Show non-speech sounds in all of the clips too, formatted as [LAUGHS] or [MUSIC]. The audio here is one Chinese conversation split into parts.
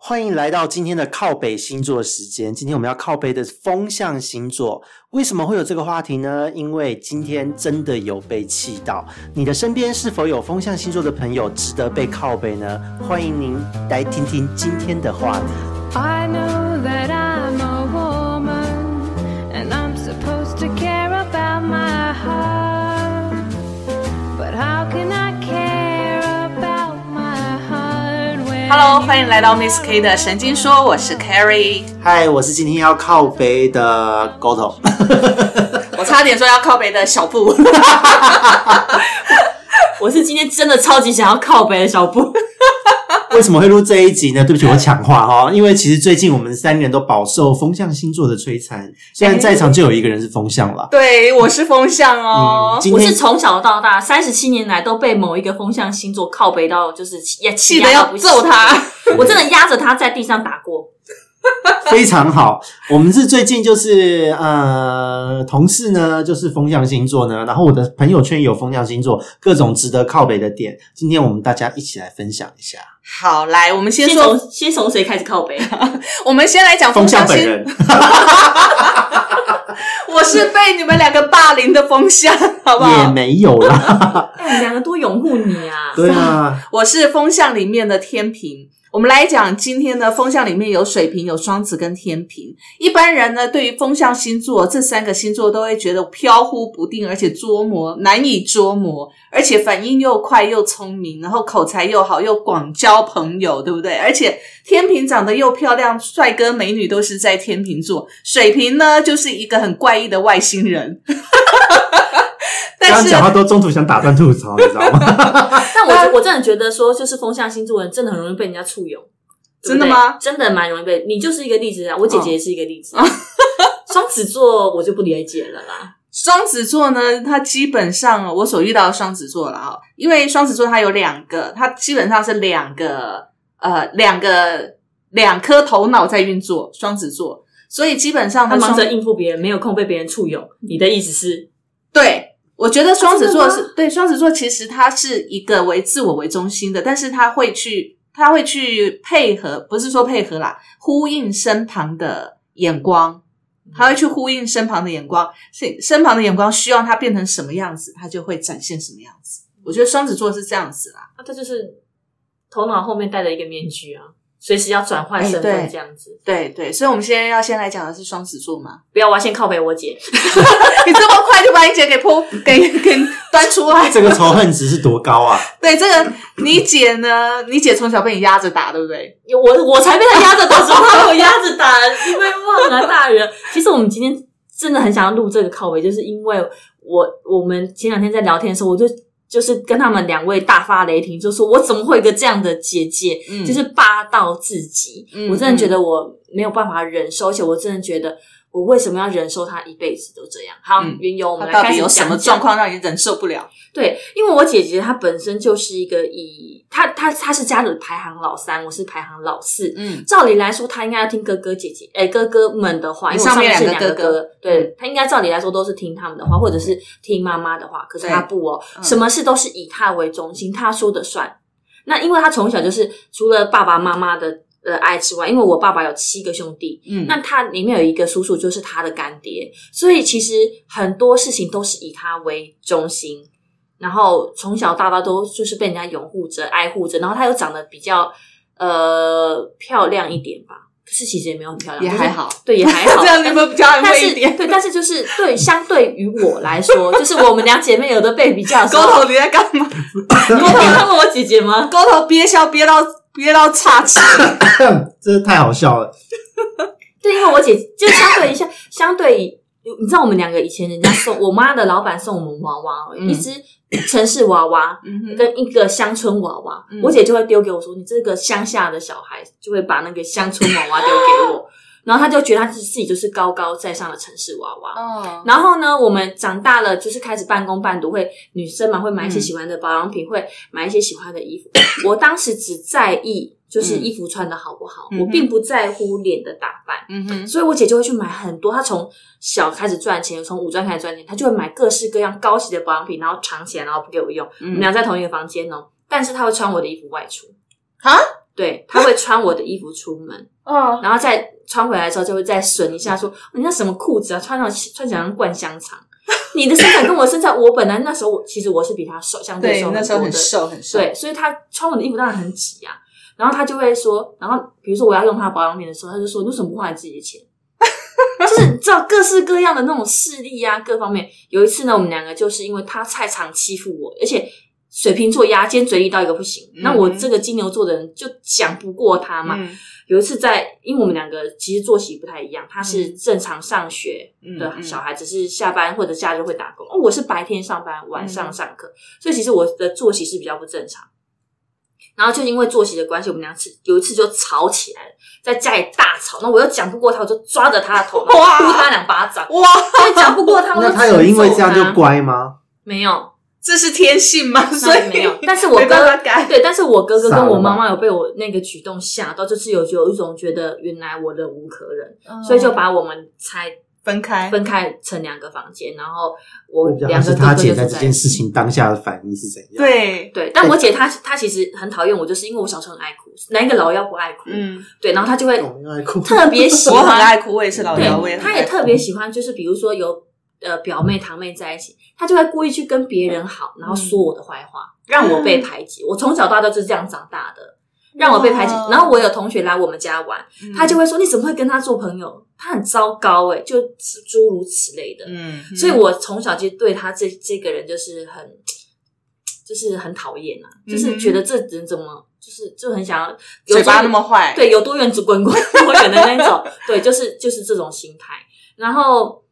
欢迎来到今天的靠北星座时间。今天我们要靠北的风向星座，为什么会有这个话题呢？因为今天真的有被气到。你的身边是否有风向星座的朋友值得被靠背呢？欢迎您来听听今天的话题。I know Hello，欢迎来到 Miss K 的神经说，我是 Carrie。嗨，我是今天要靠北的 Goto。[LAUGHS] 我差点说要靠北的小布，[LAUGHS] 我是今天真的超级想要靠北的小布，[LAUGHS] 为什么会录这一集呢？对不起，我抢话哈，因为其实最近我们三个人都饱受风象星座的摧残，虽然在场就有一个人是风象了。[LAUGHS] 对我是风象哦嗯，我是从小到大三十七年来都被某一个风象星座靠北到，就是也气得要揍他。[LAUGHS] 我真的压着他在地上打过。非常好，我们是最近就是呃，同事呢就是风象星座呢，然后我的朋友圈有风象星座，各种值得靠北的点，今天我们大家一起来分享一下。好，来，我们先从先从谁开始靠背？[LAUGHS] 我们先来讲风象象星。本人，[LAUGHS] 我是被你们两个霸凌的风向，[LAUGHS] 好不好也？没有啦，哎，我们两个多拥护你啊！对啊，我是风向里面的天平。我们来讲今天的风象里面有水瓶、有双子跟天平。一般人呢，对于风象星座这三个星座都会觉得飘忽不定，而且捉摸难以捉摸，而且反应又快又聪明，然后口才又好，又广交朋友，对不对？而且天平长得又漂亮，帅哥美女都是在天平座。水瓶呢，就是一个很怪异的外星人。[LAUGHS] [LAUGHS] 但是刚刚讲话都中途想打断吐槽，你知道吗？[LAUGHS] 但我我真的觉得说，就是风象星座的人真的很容易被人家簇拥。对不对真的吗真的蛮容易被，你就是一个例子啊！我姐姐也是一个例子。[LAUGHS] 双子座我就不理解了啦。双子座呢，它基本上我所遇到的双子座了哈，因为双子座它有两个，它基本上是两个呃两个两颗头脑在运作，双子座，所以基本上它双他忙着应付别人，没有空被别人簇拥。你的意思是？对，我觉得双子座是、对双子座，其实它是一个为自我为中心的，但是他会去他会去配合，不是说配合啦，呼应身旁的眼光。他会去呼应身旁的眼光，是身旁的眼光需要他变成什么样子，他就会展现什么样子。我觉得双子座是这样子啦。啊，他就是头脑后面戴着一个面具啊，随时要转换身份这样子。对对，所以我们现在要先来讲的是双子座嘛。不要，我要先靠北我姐。[LAUGHS] 你这么快就把你姐给泼给给端出来，这个仇恨值是多高啊？对这个你姐呢？你姐从小被你压着打，对不对？我我才被她压着打，什么他被我压着打？因为忘了大人。其实我们今天真的很想要录这个靠背，就是因为我我们前两天在聊天的时候，我就就是跟他们两位大发雷霆，就说我怎么会有一个这样的姐姐，嗯就是霸道至极。嗯我真的觉得我没有办法忍受，而且我真的觉得我为什么要忍受他一辈子都这样？好，嗯云游，我们来开始底有什么状况让你忍受不了？[LAUGHS] 对，因为我姐姐她本身就是一个以她她她是家里排行老三，我是排行老四。嗯照理来说，她应该要听哥哥姐姐，哎、哥哥们的话，因为我上面是两个哥对她应该照理来说都是听他们的话，或者是听妈妈的话。可是她不哦，嗯什么事都是以她为中心，她说的算。那因为她从小就是除了爸爸妈妈的呃爱之外，因为我爸爸有七个兄弟，嗯那他里面有一个叔叔就是他的干爹，所以其实很多事情都是以他为中心。然后从小到大都就是被人家拥护着、爱护着，然后他又长得比较呃漂亮一点吧，可是其实也没有很漂亮，也还好，对，也还好。[LAUGHS] 这样你们比较安但是慰一点。对，但是就是对，相对于我来说，就是我们两姐妹有的被比较的时 [LAUGHS] 沟。头你在干嘛？沟头有看过我姐姐吗？[LAUGHS] 沟头憋笑憋到憋到岔气。[COUGHS] 真是太好笑了。[LAUGHS] 对，因为我姐就相对一下，[COUGHS] 相对于你知道，我们两个以前人家送我妈的老板送我们娃娃，嗯一只城市娃娃嗯哼跟一个乡村娃娃，嗯我姐就会丢给我说：“你这个乡下的小孩就会把那个乡村娃娃丢给我。” [LAUGHS] 然后他就觉得他自己就是高高在上的城市娃娃。哦，然后呢，我们长大了，就是开始半工半读，会女生嘛会买一些嗯喜欢的保养品，会买一些喜欢的衣服。我当时只在意就是衣服穿的好不好，嗯我并不在乎脸的打扮。嗯哼，所以我姐就会去买很多。她从小开始赚钱，从五专开始赚钱，她就会买各式各样高级的保养品，然后藏起来，然后不给我用。我们嗯俩在同一个房间哦，但是她会穿我的衣服外出。啊，对，他会穿我的衣服出门，哦，然后再穿回来的时候就会再损一下说，你那什么裤子啊，穿上穿起来像灌香肠。[LAUGHS] 你的身材跟我身材，我本来那时候我其实我是比他瘦，相对对，瘦那时候很多的瘦很瘦，对，所以他穿我的衣服当然很挤啊。然后他就会说，然后比如说我要用他的保养品的时候，他就说：“你为什么不花你自己的钱？” [LAUGHS] 就是你知道各式各样的那种势力啊，各方面。有一次呢，我们两个就是因为他太常欺负我，而且水瓶座牙尖嘴利到一个不行。那我这个金牛座的人就讲不过他嘛。嗯有一次在，因为我们两个其实作息不太一样，他是正常上学的小孩，只是下班或者假日会打工。哦，我是白天上班，晚嗯上上课，所以其实我的作息是比较不正常。然后就因为作息的关系，我们两次有一次就吵起来了，在家里大吵。那我又讲不过他，我就抓着他的头，[LAUGHS] 然后呼他两巴掌。哇，因为讲不过他，我就那他有因为这样就乖吗？没有？这是天性吗？所以没有，但是我哥。对，但是我哥哥跟我妈妈有被我那个举动吓到，就是有有一种觉得原来我忍无可忍，嗯所以就把我们拆分开，分开成两个房间，然后我两个他哥哥就在姐在这件事情当下的反应是怎样？，对，对，但我姐她她其实很讨厌我，就是因为我小时候很爱哭，哪一个老幺不爱哭？嗯，对，然后她就会。特别喜 [LAUGHS] 我很欢，爱哭，我也是老幺，我也对，很爱哭她也特别喜欢，就是比如说有呃表妹堂妹在一起，她就会故意去跟别人好，然后说我的坏话，让我被排挤。我从小到大就是这样长大的。让我被排挤，然后我有同学来我们家玩，嗯他就会说：“你怎么会跟他做朋友？他很糟糕哎、就诸如此类的。嗯，所以我从小就对他这这个人就是很，就是很讨厌啊，就是觉得这人怎么就是就很想要有嘴巴那么坏，对，有多远只滚滚 [LAUGHS] 多远的那种，对，就是就是这种心态。然后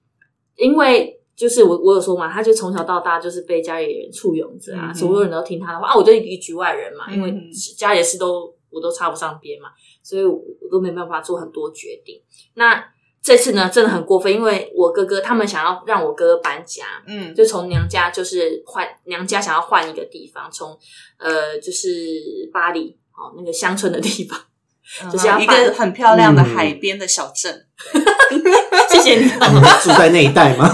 因为就是我我有说嘛，他就从小到大就是被家里人簇拥着啊，嗯所有人都听他的话啊，我就一个局外人嘛，因为家里的事都我都插不上边嘛，所以我我都没办法做很多决定。那这次呢，真的很过分，因为我哥哥他们想要让我哥哥搬家，嗯，就从娘家就是换娘家想要换一个地方，从呃就是巴黎哦那个乡村的地方。就是要一个很漂亮的嗯海边的小镇，[LAUGHS] 谢谢你。[LAUGHS] 住在那一带吗？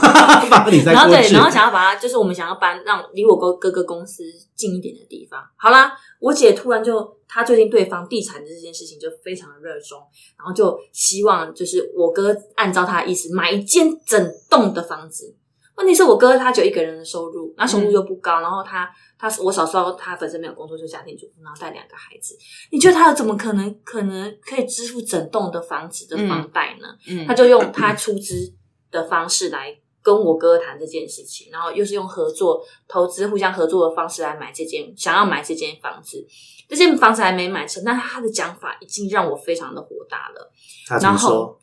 巴黎再然后对，然后想要把它，就是我们想要搬让离我哥哥哥公司近一点的地方。好啦，我姐突然就她最近对房地产的这件事情就非常的热衷，然后就希望就是我哥按照她的意思买一间整栋的房子。问题是我哥他只有一个人的收入，那收入又不高，然后他他我小时候他本身没有工作，就家庭主妇，然后带两个孩子，你觉得他怎么可能可能可以支付整栋的房子的房贷呢？嗯他就用他出资的方式来跟我哥谈这件事情，然后又是用合作投资、互相合作的方式来买这间，想要买这间房子。这间房子还没买成，但他的讲法已经让我非常的火大了。然后说？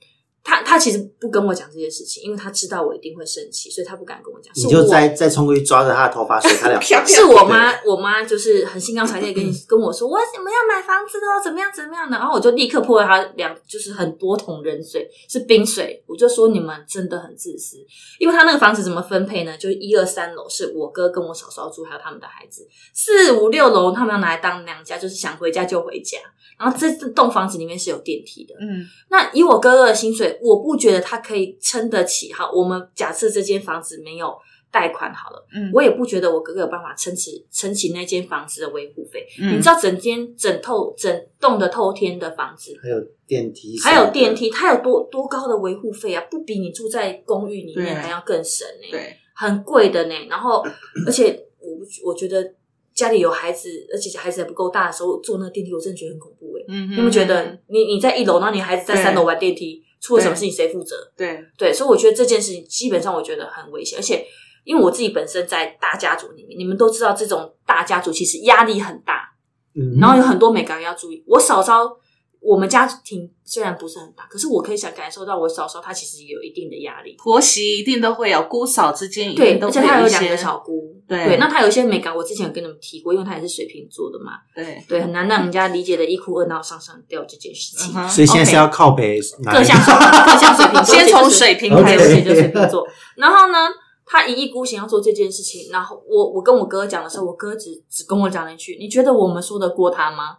他他其实不跟我讲这些事情，因为他知道我一定会生气，所以他不敢跟我讲。你就再再冲过去抓着他的头发，说他俩 [LAUGHS] 是我妈，我妈就是很兴高采烈跟你 [LAUGHS] 跟我说，我怎么样买房子哦，怎么样怎么样的，然后我就立刻泼了他两，就是很多桶冷水，是冰水，我就说你们真的很自私，因为他那个房子怎么分配呢？就是一二三楼是我哥跟我嫂嫂住，还有他们的孩子，四五六楼他们要拿来当娘家，就是想回家就回家，然后这这栋房子里面是有电梯的，嗯那以我哥哥的薪水，我不觉得他可以撑得起。哈，我们假设这间房子没有贷款好了，嗯，我也不觉得我哥哥有办法撑起撑起那间房子的维护费。嗯你知道，整间整透整栋的透天的房子，还有电梯，还有电，梯，它有多多高的维护费啊？不比你住在公寓里面对还要更省呢、对，很贵的呢。然后，[CLEARS THROAT] 而且我不我觉得家里有孩子，而且孩子还不够大的时候坐那个电梯，我真的觉得很恐怖哎、嗯，你有没有觉得你你在一楼，然后你孩子在三楼玩电梯，出了什么事情谁负责？对，对，所以我觉得这件事情基本上我觉得很危险，而且因为我自己本身在大家族里面，你们都知道这种大家族其实压力很大，嗯，然后有很多美感要注意。我嫂嫂，我们家庭虽然不是很大，可是我可以想感受到我嫂嫂她其实也有一定的压力。婆媳一定都会有，姑嫂之间一对，定都而且会一些她有两个小姑，对那她有一些美感，我之前有跟你们提过，因为她也是水瓶座的嘛，对，对，很难让人家理解的一哭二闹上上吊这件事情。所以现在是要靠北各项各项水瓶座，[LAUGHS] 先从水瓶开始就水瓶座。然后呢，他一意孤行要做这件事情，然后我我跟我哥讲的时候，我哥只只跟我讲了一句：“你觉得我们说得过他吗？”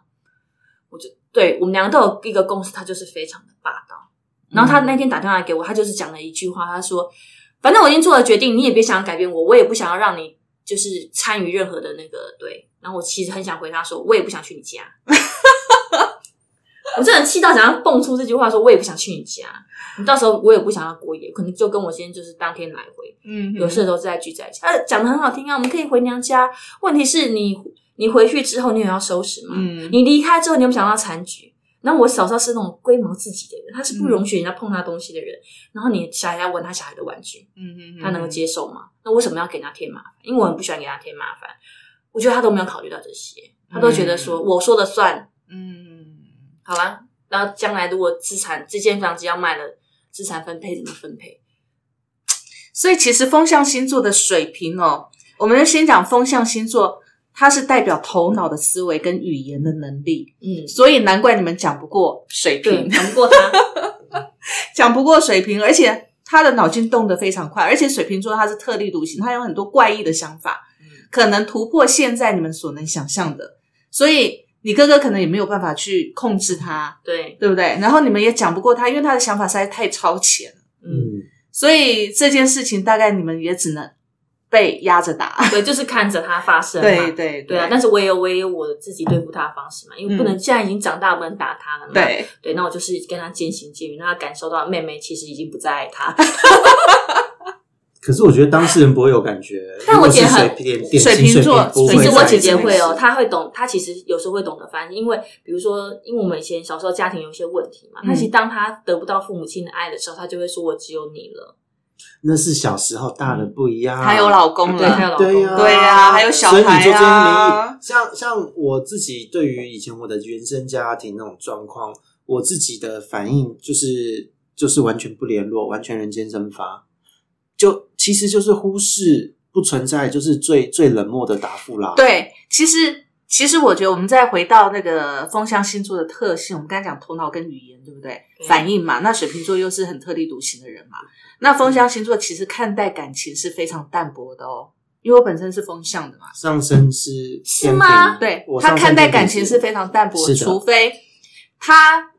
对我们两个都有一个共识，他就是非常的霸道。然后他那天打电话来给我，他就是讲了一句话，他说：“反正我已经做了决定，你也别想要改变我，我也不想要让你就是参与任何的那个对。”然后我其实很想回他说：“我也不想去你家。[LAUGHS] ”我真的气到想要蹦出这句话，说我也不想去你家，你到时候我也不想要过夜，可能就跟我今天就是当天来回，嗯有事的时候再聚在一起。呃，讲的很好听啊，我们可以回娘家。问题是你你回去之后，你也要收拾嘛。嗯你离开之后，你有没有想到残局？然后我嫂嫂是那种龟毛自己的人，她是不容许人家碰她东西的人。然后你小孩要闻他小孩的玩具，嗯嗯他能够接受吗？那为什么要给他添麻烦？因为我很不喜欢给他添麻烦。我觉得他都没有考虑到这些，他都觉得说、我说了算，嗯，好啦。然后将来如果资产这间房子要卖了，资产分配怎么分配？所以其实风象星座的水平哦，我们先讲风象星座，它是代表头脑的思维跟语言的能力，嗯，所以难怪你们讲不过水对，瓶，讲不过他，[LAUGHS] 讲不过水瓶，而且他的脑筋动得非常快，而且水瓶座他是特立独行，他有很多怪异的想法，可能突破现在你们所能想象的，所以你哥哥可能也没有办法去控制他，对，对不对？然后你们也讲不过他，因为他的想法实在太超前了，嗯，嗯，所以这件事情大概你们也只能被压着打。对，就是看着他发生嘛。对对对啊，但是我也有我也有我自己对付他的方式嘛，因为不能、现在已经长大，不能打他了嘛。对，对，那我就是跟他渐行渐远，让他感受到妹妹其实已经不再爱他。[LAUGHS] 可是我觉得当事人不会有感觉，但我姐很水瓶座其实我姐姐会哦，事她会懂，她其实有时候会懂得翻译，因为比如说，因为我们以前小时候家庭有一些问题嘛，嗯她其实当她得不到父母亲的爱的时候，她就会说我只有你了，那是小时候，大人不一样。还有老公对，她有了，老公，对呀、对呀还有小孩啊所以你做这件没像像我自己对于以前我的原生家庭那种状况，我自己的反应就是就是完全不联络，完全人间蒸发，就其实就是忽视不存在，就是最最冷漠的答复啦。，对，其实其实我觉得我们再回到那个风象星座的特性，我们刚才讲头脑跟语言，对不对？对反应嘛，那水瓶座又是很特立独行的人嘛。那风象星座其实看待感情是非常淡薄的哦，因为我本身是风象的嘛。上升是是吗，对我上升他看待感情是非常淡薄的，除非他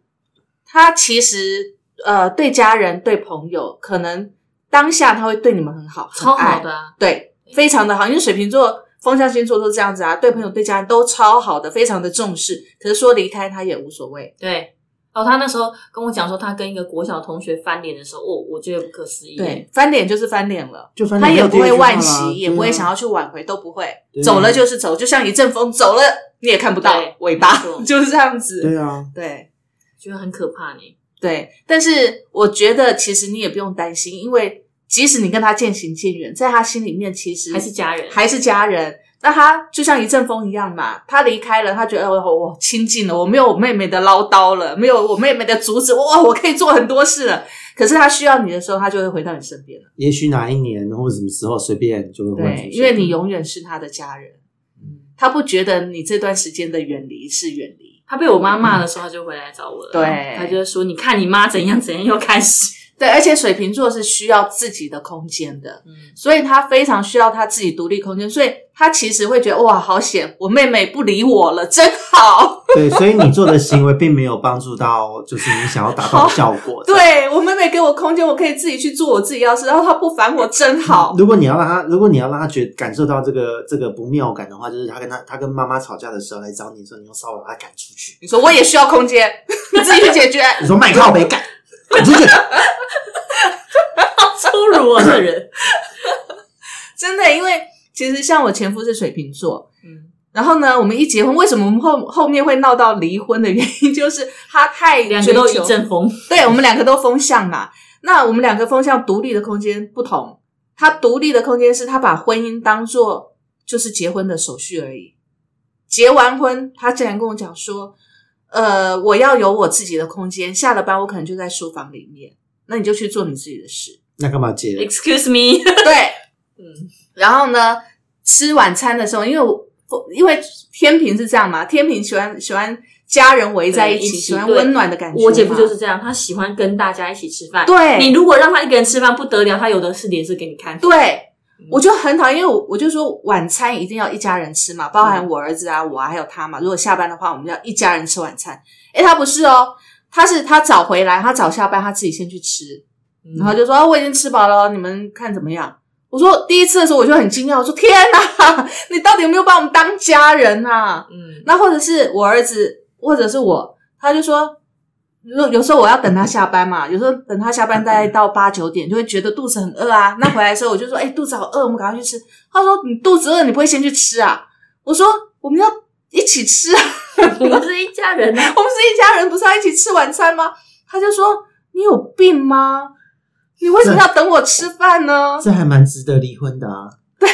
他其实呃对家人对朋友，可能当下他会对你们很好，很超好的啊，对，非常的好，因为水瓶座、风象星座都是这样子啊，对朋友、对家人都超好的，非常的重视。可是说离开他也无所谓，对。哦，他那时候跟我讲说，他跟一个国小同学翻脸的时候，哦，我觉得不可思议。对，翻脸就是翻脸了，就翻脸他也不会惋啊惜，也不会想要去挽回，都不会，走了就是走，就像一阵风走了，你也看不到对尾巴，就是这样子。对啊，对觉得很可怕呢。对，但是我觉得其实你也不用担心，因为即使你跟他渐行渐远，在他心里面其实还是家人，还是家人。那他就像一阵风一样嘛，他离开了，他觉得哦我我亲近了，我没有我妹妹的唠叨了，没有我妹妹的阻止，哇，我可以做很多事了。可是他需要你的时候，他就会回到你身边了。也许哪一年或者什么时候随便就会忽然出对，因为你永远是他的家人，嗯他不觉得你这段时间的远离是远离。他被我妈骂的时候，他就回来找我了。对他就说：“你看你妈怎样怎样，又开始。对，而且水瓶座是需要自己的空间的，嗯所以他非常需要他自己独立空间，所以他其实会觉得哇，好险，我妹妹不理我了，真好。对，所以你做的行为并没有帮助到，就是你想要达到的效果。[LAUGHS] 对我妹妹给我空间，我可以自己去做我自己要事，然后她不烦我，真好。如果你要让她，如果你要让她觉感受到这个这个不妙感的话，就是她跟她她跟妈妈吵架的时候来找你的时候，你用扫把把她赶出去。你说我也需要空间，你自己去解决。你说麦靠北赶赶出去，[LAUGHS] 粗鲁啊，这人。[LAUGHS] 真的，因为其实像我前夫是水瓶座，嗯，然后呢，我们一结婚，为什么我们后后面会闹到离婚的原因，就是他太两个都一阵风。对我们两个都风向嘛。那我们两个风向独立的空间不同，他独立的空间是他把婚姻当做就是结婚的手续而已。结完婚，他竟然跟我讲说：“呃，我要有我自己的空间，下了班我可能就在书房里面，那你就去做你自己的事。那干嘛接？Excuse me，” [LAUGHS] 对，嗯，然后呢，吃晚餐的时候，因为我因为天平是这样嘛，天平喜欢喜欢家人围在一起，一起喜欢温暖的感觉。我姐夫就是这样，他喜欢跟大家一起吃饭。对你如果让他一个人吃饭不得了，他有的是脸色给你看。对，我就很讨厌，因为我我就说晚餐一定要一家人吃嘛，包含我儿子啊，我啊，还有他嘛。如果下班的话，我们要一家人吃晚餐。诶，他不是哦，他是他早回来，他早下班，他自己先去吃，嗯然后就说、啊、我已经吃饱了，你们看怎么样？我说第一次的时候我就很惊讶，我说天哪，[LAUGHS] 你到底有没有把我们当家人啊？嗯，那或者是我儿子，或者是我，他就说有有时候我要等他下班嘛，有时候等他下班大概到八九点，就会觉得肚子很饿啊。那回来的时候我就说：“哎、肚子好饿，我们赶快去吃。”他说：“你肚子饿，你不会先去吃啊？”我说：“我们要一起吃啊，[LAUGHS] 我们是一家人啊。[LAUGHS] 我们是一家人，不是要一起吃晚餐吗？”他就说：“你有病吗？你为什么要等我吃饭呢？”这还蛮值得离婚的啊。对，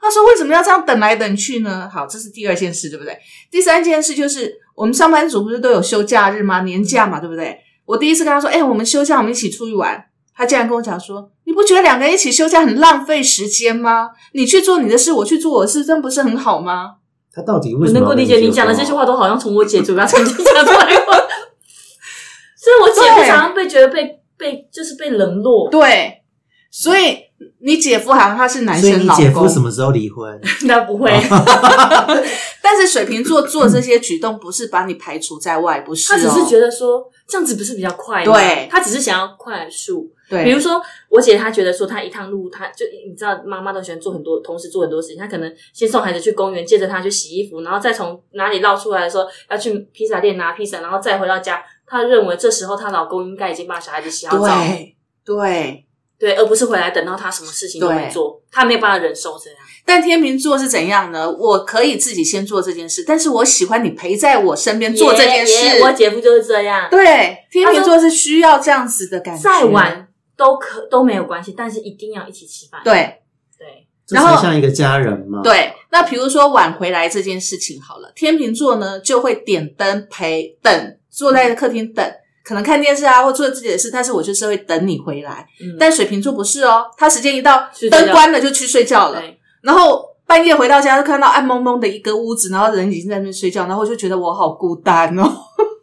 他说为什么要这样等来等去呢？好，这是第二件事，对不对？第三件事就是我们上班族不是都有休假日吗？年假嘛，对不对？我第一次跟他说，哎、我们休假，我们一起出去玩。他竟然跟我讲说，你不觉得两个人一起休假很浪费时间吗？你去做你的事，我去做我的事，这样不是很好吗？他到底为我什么要能够理解你讲的这些话，都好像从我姐嘴巴曾经 [LAUGHS] 讲出来过。[LAUGHS] 所以我姐夫常常被觉得被被就是被冷落，对，所以你姐夫好像他是男所以你生老公姐夫什，么时候离婚？[LAUGHS] 那不会，[LAUGHS] 但是水瓶座做这些举动不是把你排除在外，不是、哦，他只是觉得说这样子不是比较快吗？对他只是想要快速。对，比如说我姐，她觉得说她一趟路，她就你知道妈妈都喜欢做很多，同时做很多事情。她可能先送孩子去公园，接着她去洗衣服，然后再从哪里绕出来的时候要去披萨店拿披萨，然后再回到家。她认为这时候她老公应该已经把小孩子洗好澡，对对。对，而不是回来等到他什么事情都没做，他没有办法忍受这样。但天秤座是怎样呢？我可以自己先做这件事，但是我喜欢你陪在我身边做这件事。我姐夫就是这样，对，天秤座是需要这样子的感觉。再晚都可都没有关系，但是一定要一起吃饭。对对，这然后像一个家人嘛。，对，那比如说晚回来这件事情好了，天秤座呢就会点灯陪等，坐在客厅等，可能看电视啊，或做自己的事，但是我就是会等你回来。嗯，但水瓶座不是哦，他时间一到，灯关了就去睡觉了，然后半夜回到家就看到暗蒙蒙的一个屋子，然后人已经在那边睡觉，然后我就觉得我好孤单哦。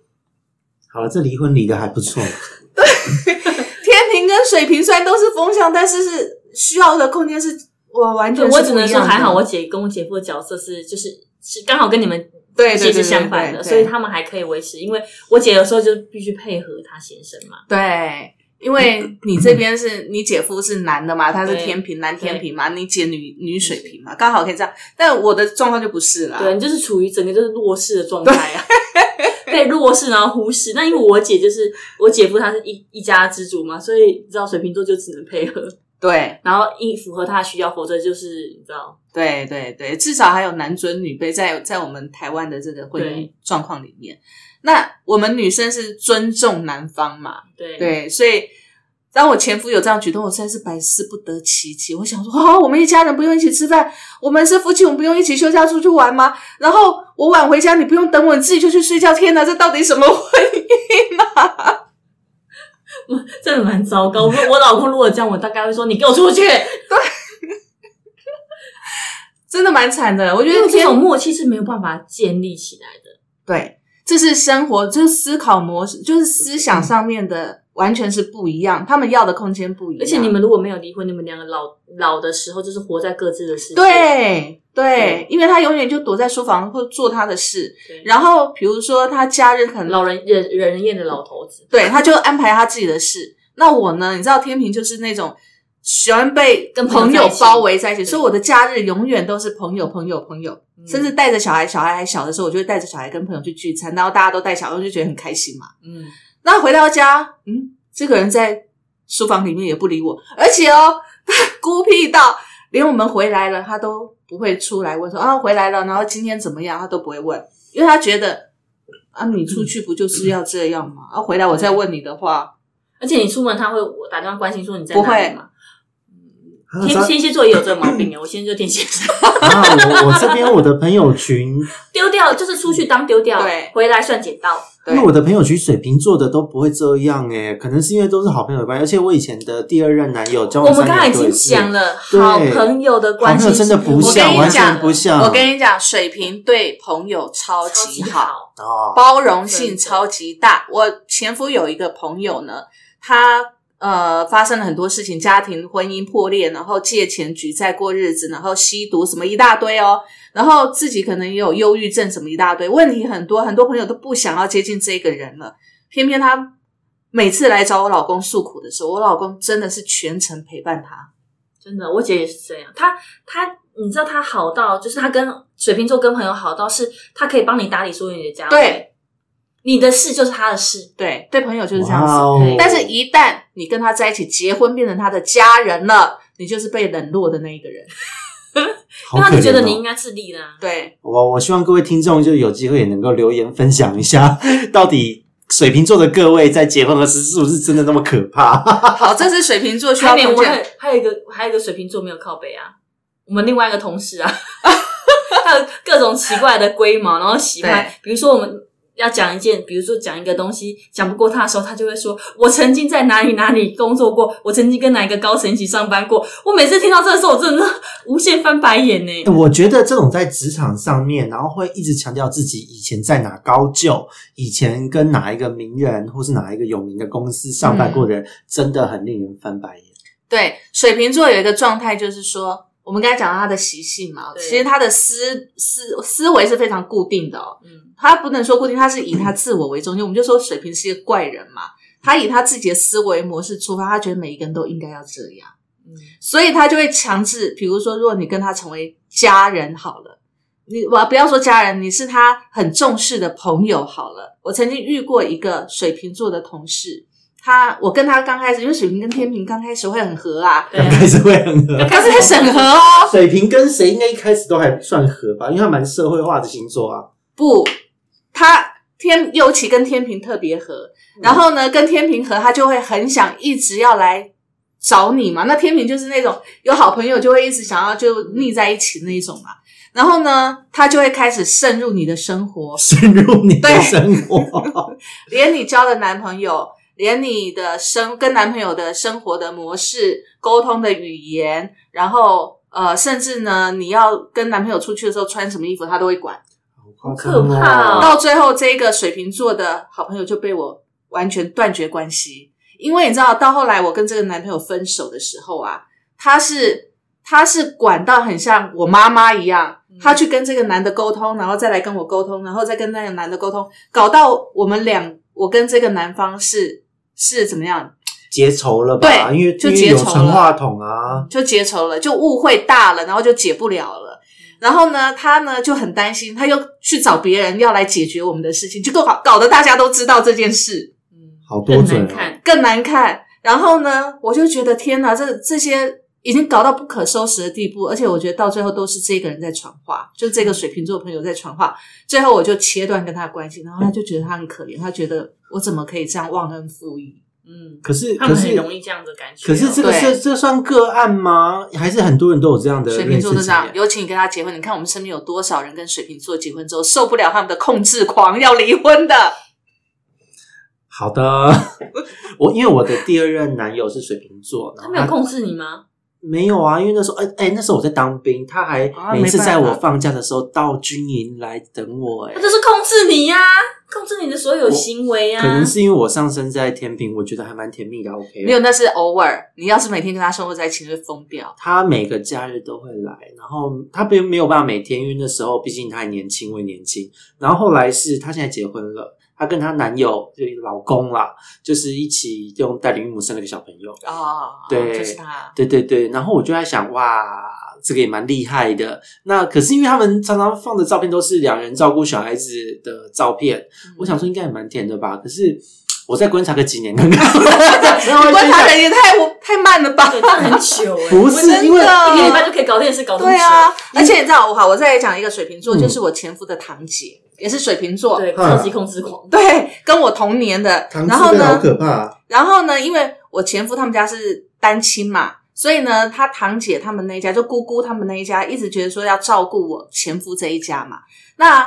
[LAUGHS] 好了，这离婚离的还不错。对天平跟水瓶虽然都是风向，但是是需要的空间是我完全是我只能说还好，我姐跟我姐夫的角色是就是是刚好跟你们对对对其实是相反的，所以他们还可以维持。因为我姐有时候就必须配合她先生嘛，对，因为你这边是你姐夫是男的嘛，他是天平男天平嘛，你姐女女水瓶嘛，刚好可以这样。但我的状况就不是啦。对你就是处于整个就是弱势的状态啊，[LAUGHS] 被弱势然后忽视。那因为我姐就是我姐夫，他是一一家之主嘛，所以你知道水瓶座就只能配合，对然后应符合他的需要，否则就是你知道，对对对，至少还有男尊女卑在在我们台湾的这个婚姻状况里面。那我们女生是尊重男方嘛？对对，所以当我前夫有这样举动，我实在是百思不得其解。我想说，啊，我们一家人不用一起吃饭，我们是夫妻，我们不用一起休假出去玩吗？然后我晚回家，你不用等我，你自己就去睡觉。天哪，这到底什么 [LAUGHS] 婚姻啊？[LAUGHS] 真的蛮糟糕。我我老公如果这样，我大概会说你给我出去，对 [LAUGHS] 真的蛮惨的。我觉得这种默契是没有办法建立起来的。对，这是生活，就是思考模式，就是思想上面的完全是不一样，他们要的空间不一样。而且你们如果没有离婚，你们两个老老的时候就是活在各自的世界。对对对，因为他永远就躲在书房或做他的事，然后比如说他假日可能老人人人人厌的老头子，对，他就安排他自己的事。那我呢？你知道天平就是那种喜欢被跟朋朋友包围在一起，所以我的假日永远都是朋友、朋友、朋友，嗯甚至带着小孩，小孩还小的时候，我就会带着小孩跟朋友去聚餐，然后大家都带小孩，我就觉得很开心嘛。嗯，那回到家，嗯，这个人在书房里面也不理我，而且哦，[LAUGHS] 他孤僻到连我们回来了，他都不会出来问说啊回来了，然后今天怎么样，他都不会问，因为他觉得啊你出去不就是要这样吗？啊回来我再问你的话，而且你出门他会打电话关心说你在不会哪里嘛。天天蝎座也有这个毛病啊，我现在就天蝎座，啊，我我这边我的朋友群，[LAUGHS] 丢掉就是出去当丢掉，对回来算捡到。因为我的朋友群水瓶座的都不会这样诶，可能是因为都是好朋友的关系，而且我以前的第二任男友交我们刚才已经讲了，好朋友的关系好朋友真的不我像，完跟你讲全不像。我跟你讲，水瓶对朋友超超级好，级好，哦，包容性超级大。我前夫有一个朋友呢，他呃发生了很多事情，家庭婚姻破裂，然后借钱举债过日子，然后吸毒什么一大堆哦，然后自己可能也有忧郁症什么一大堆，问题很多，[LAUGHS] 很多朋友都不想要接近这个人了，偏偏他每次来找我老公诉苦的时候，我老公真的是全程陪伴他。真的，我姐也是这样。她她，你知道她好到，就是她跟水瓶座跟朋友好到是，她可以帮你打理所有你的家务。对，你的事就是他的事，对，对朋友就是这样子。但是，一旦你跟他在一起结婚，变成他的家人了，你就是被冷落的那一个人。好因为他就觉得你应该自立的、啊。对，我我希望各位听众就有机会也能够留言分享一下，[LAUGHS] 到底水瓶座的各位在结婚的时是不是真的那么可怕？好，这是水瓶座需要还没有，碰见我还还有一个还有一个水瓶座没有靠背啊，我们另外一个同事啊，[LAUGHS] 他有各种奇怪的龟毛，然后喜欢，比如说我们要讲一件，比如说讲一个东西讲不过他的时候，他就会说：“我曾经在哪里哪里工作过，我曾经跟哪一个高层一起上班过。”我每次听到这个时候，我真的是 [LAUGHS] 无限翻白眼呢。我觉得这种在职场上面，然后会一直强调自己以前在哪高就，以前跟哪一个名人或是哪一个有名的公司上班过的人，真的很令人翻白眼。对，水瓶座有一个状态，就是说，我们刚才讲到他的习性嘛，其实他的思思思维是非常固定的哦。嗯，他不能说固定，他是以他自我为中心。我们就说水瓶是一个怪人嘛，他以他自己的思维模式出发，他觉得每一个人都应该要这样，嗯所以他就会强制，比如说，如果你跟他成为家人好了。你我不要说家人，你是他很重视的朋友好了。我曾经遇过一个水瓶座的同事，他我跟他刚开始，因为水瓶跟天平刚开始会很合啊，对刚开始会很合，刚开始很合哦。水瓶跟谁应该一开始都还算合吧，因为他蛮社会化的星座啊。不，他天尤其跟天平特别合，然后呢，跟天平合，他就会很想一直要来找你嘛。那天平就是那种有好朋友就会一直想要就腻在一起那一种嘛。然后呢，他就会开始渗入你的生活，渗入你的生活，[LAUGHS] 连你交的男朋友，连你的生跟男朋友的生活的模式、沟通的语言，然后呃，甚至呢，你要跟男朋友出去的时候穿什么衣服，他都会管。好可怕哦到最后，这个水瓶座的好朋友就被我完全断绝关系，因为你知道，到后来我跟这个男朋友分手的时候啊，他是他是管到很像我妈妈一样，他去跟这个男的沟通，然后再来跟我沟通，然后再跟那个男的沟通，搞到我们两，我跟这个男方是是怎么样，结仇了吧？对因为就因为有结仇了传话筒啊，就结仇了，就误会大了，然后就解不了了。然后呢，他呢就很担心，他又去找别人要来解决我们的事情，就搞搞得大家都知道这件事。嗯，好多更嘴哦。难看。更难看。然后呢，我就觉得天哪，这这些已经搞到不可收拾的地步，而且我觉得到最后都是这个人在传话，就这个水瓶座朋友在传话。最后我就切断跟他的关系，然后他就觉得他很可怜，他觉得我怎么可以这样忘恩负义？嗯，可是他们可是很容易这样的感觉哦。可是这个对这这算个案吗？还是很多人都有这样的水瓶座就这样，验？尤其你跟他结婚，你看我们身边有多少人跟水瓶座结婚之后受不了他们的控制狂要离婚的？好的，[LAUGHS] 我因为我的第二任男友是水瓶座，他没有控制你吗？没有啊，因为那时候哎哎、那时候我在当兵，他还啊每次在我放假的时候到军营来等我、哎他，就是控制你呀、控制你的所有行为呀、可能是因为我上升在天平，我觉得还蛮甜蜜的。OK，没有，那是偶尔。你要是每天跟他生活在一起，你会疯掉。他每个假日都会来，然后他并没有办法每天，因为那时候毕竟他还年轻，我也年轻。然后后来是他现在结婚了，她跟她男友就是老公啦，就是一起用代理孕母生了个小朋友。哦，对就是她。对对对，然后我就在想，哇，这个也蛮厉害的。那可是因为他们常常放的照片都是两人照顾小孩子的照片，嗯我想说应该也蛮甜的吧。可是我再观察个几年看看，[LAUGHS] 观察的也太太慢了吧？很久哎、不是的因为一个礼拜就可以搞定的事，搞这么久。对啊，而且你知道，我好，我再讲一个水瓶座，嗯就是我前夫的堂姐，也是水瓶座，对，嗯超级控制狂。对，跟我同年的。然后呢，怕。然后呢，因为我前夫他们家是单亲嘛，所以呢，他堂姐他们那一家，就姑姑他们那一家，一直觉得说要照顾我前夫这一家嘛。那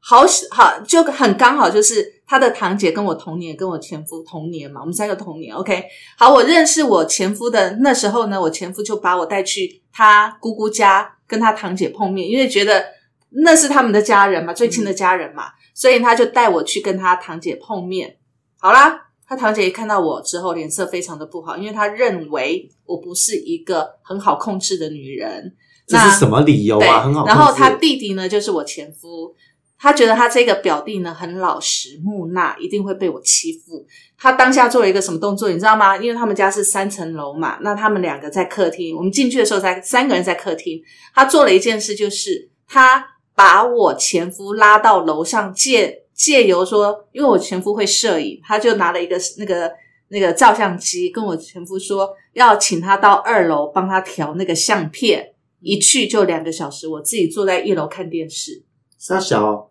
好好就很刚好，就是他的堂姐跟我同年，跟我前夫同年嘛，我们三个同年。OK，好，我认识我前夫的那时候呢，我前夫就把我带去他姑姑家跟他堂姐碰面，因为觉得那是他们的家人嘛，最亲的家人嘛，所以他就带我去跟他堂姐碰面。好啦，他堂姐一看到我之后，脸色非常的不好，因为他认为我不是一个很好控制的女人。这是什么理由，啊？很好控制。然后他弟弟呢，就是我前夫，他觉得他这个表弟呢很老实木讷，一定会被我欺负。他当下做了一个什么动作，你知道吗？因为他们家是三层楼嘛，那他们两个在客厅，我们进去的时候才三个人在客厅。他做了一件事，就是他把我前夫拉到楼上借借由说，因为我前夫会摄影，他就拿了一个那个那个照相机，跟我前夫说要请他到二楼帮他调那个相片，一去就两个小时，我自己坐在一楼看电视，沙小，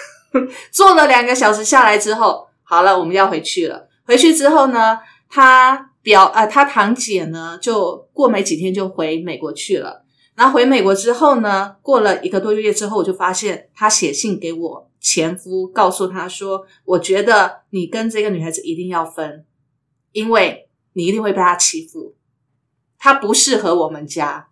[LAUGHS] 坐了两个小时下来之后，好了，我们要回去了。回去之后呢，他表呃，他堂姐呢，就过没几天就回美国去了。然后回美国之后呢，过了一个多月之后，我就发现他写信给我前夫，告诉他说：“我觉得你跟这个女孩子一定要分，因为你一定会被他欺负，他不适合我们家。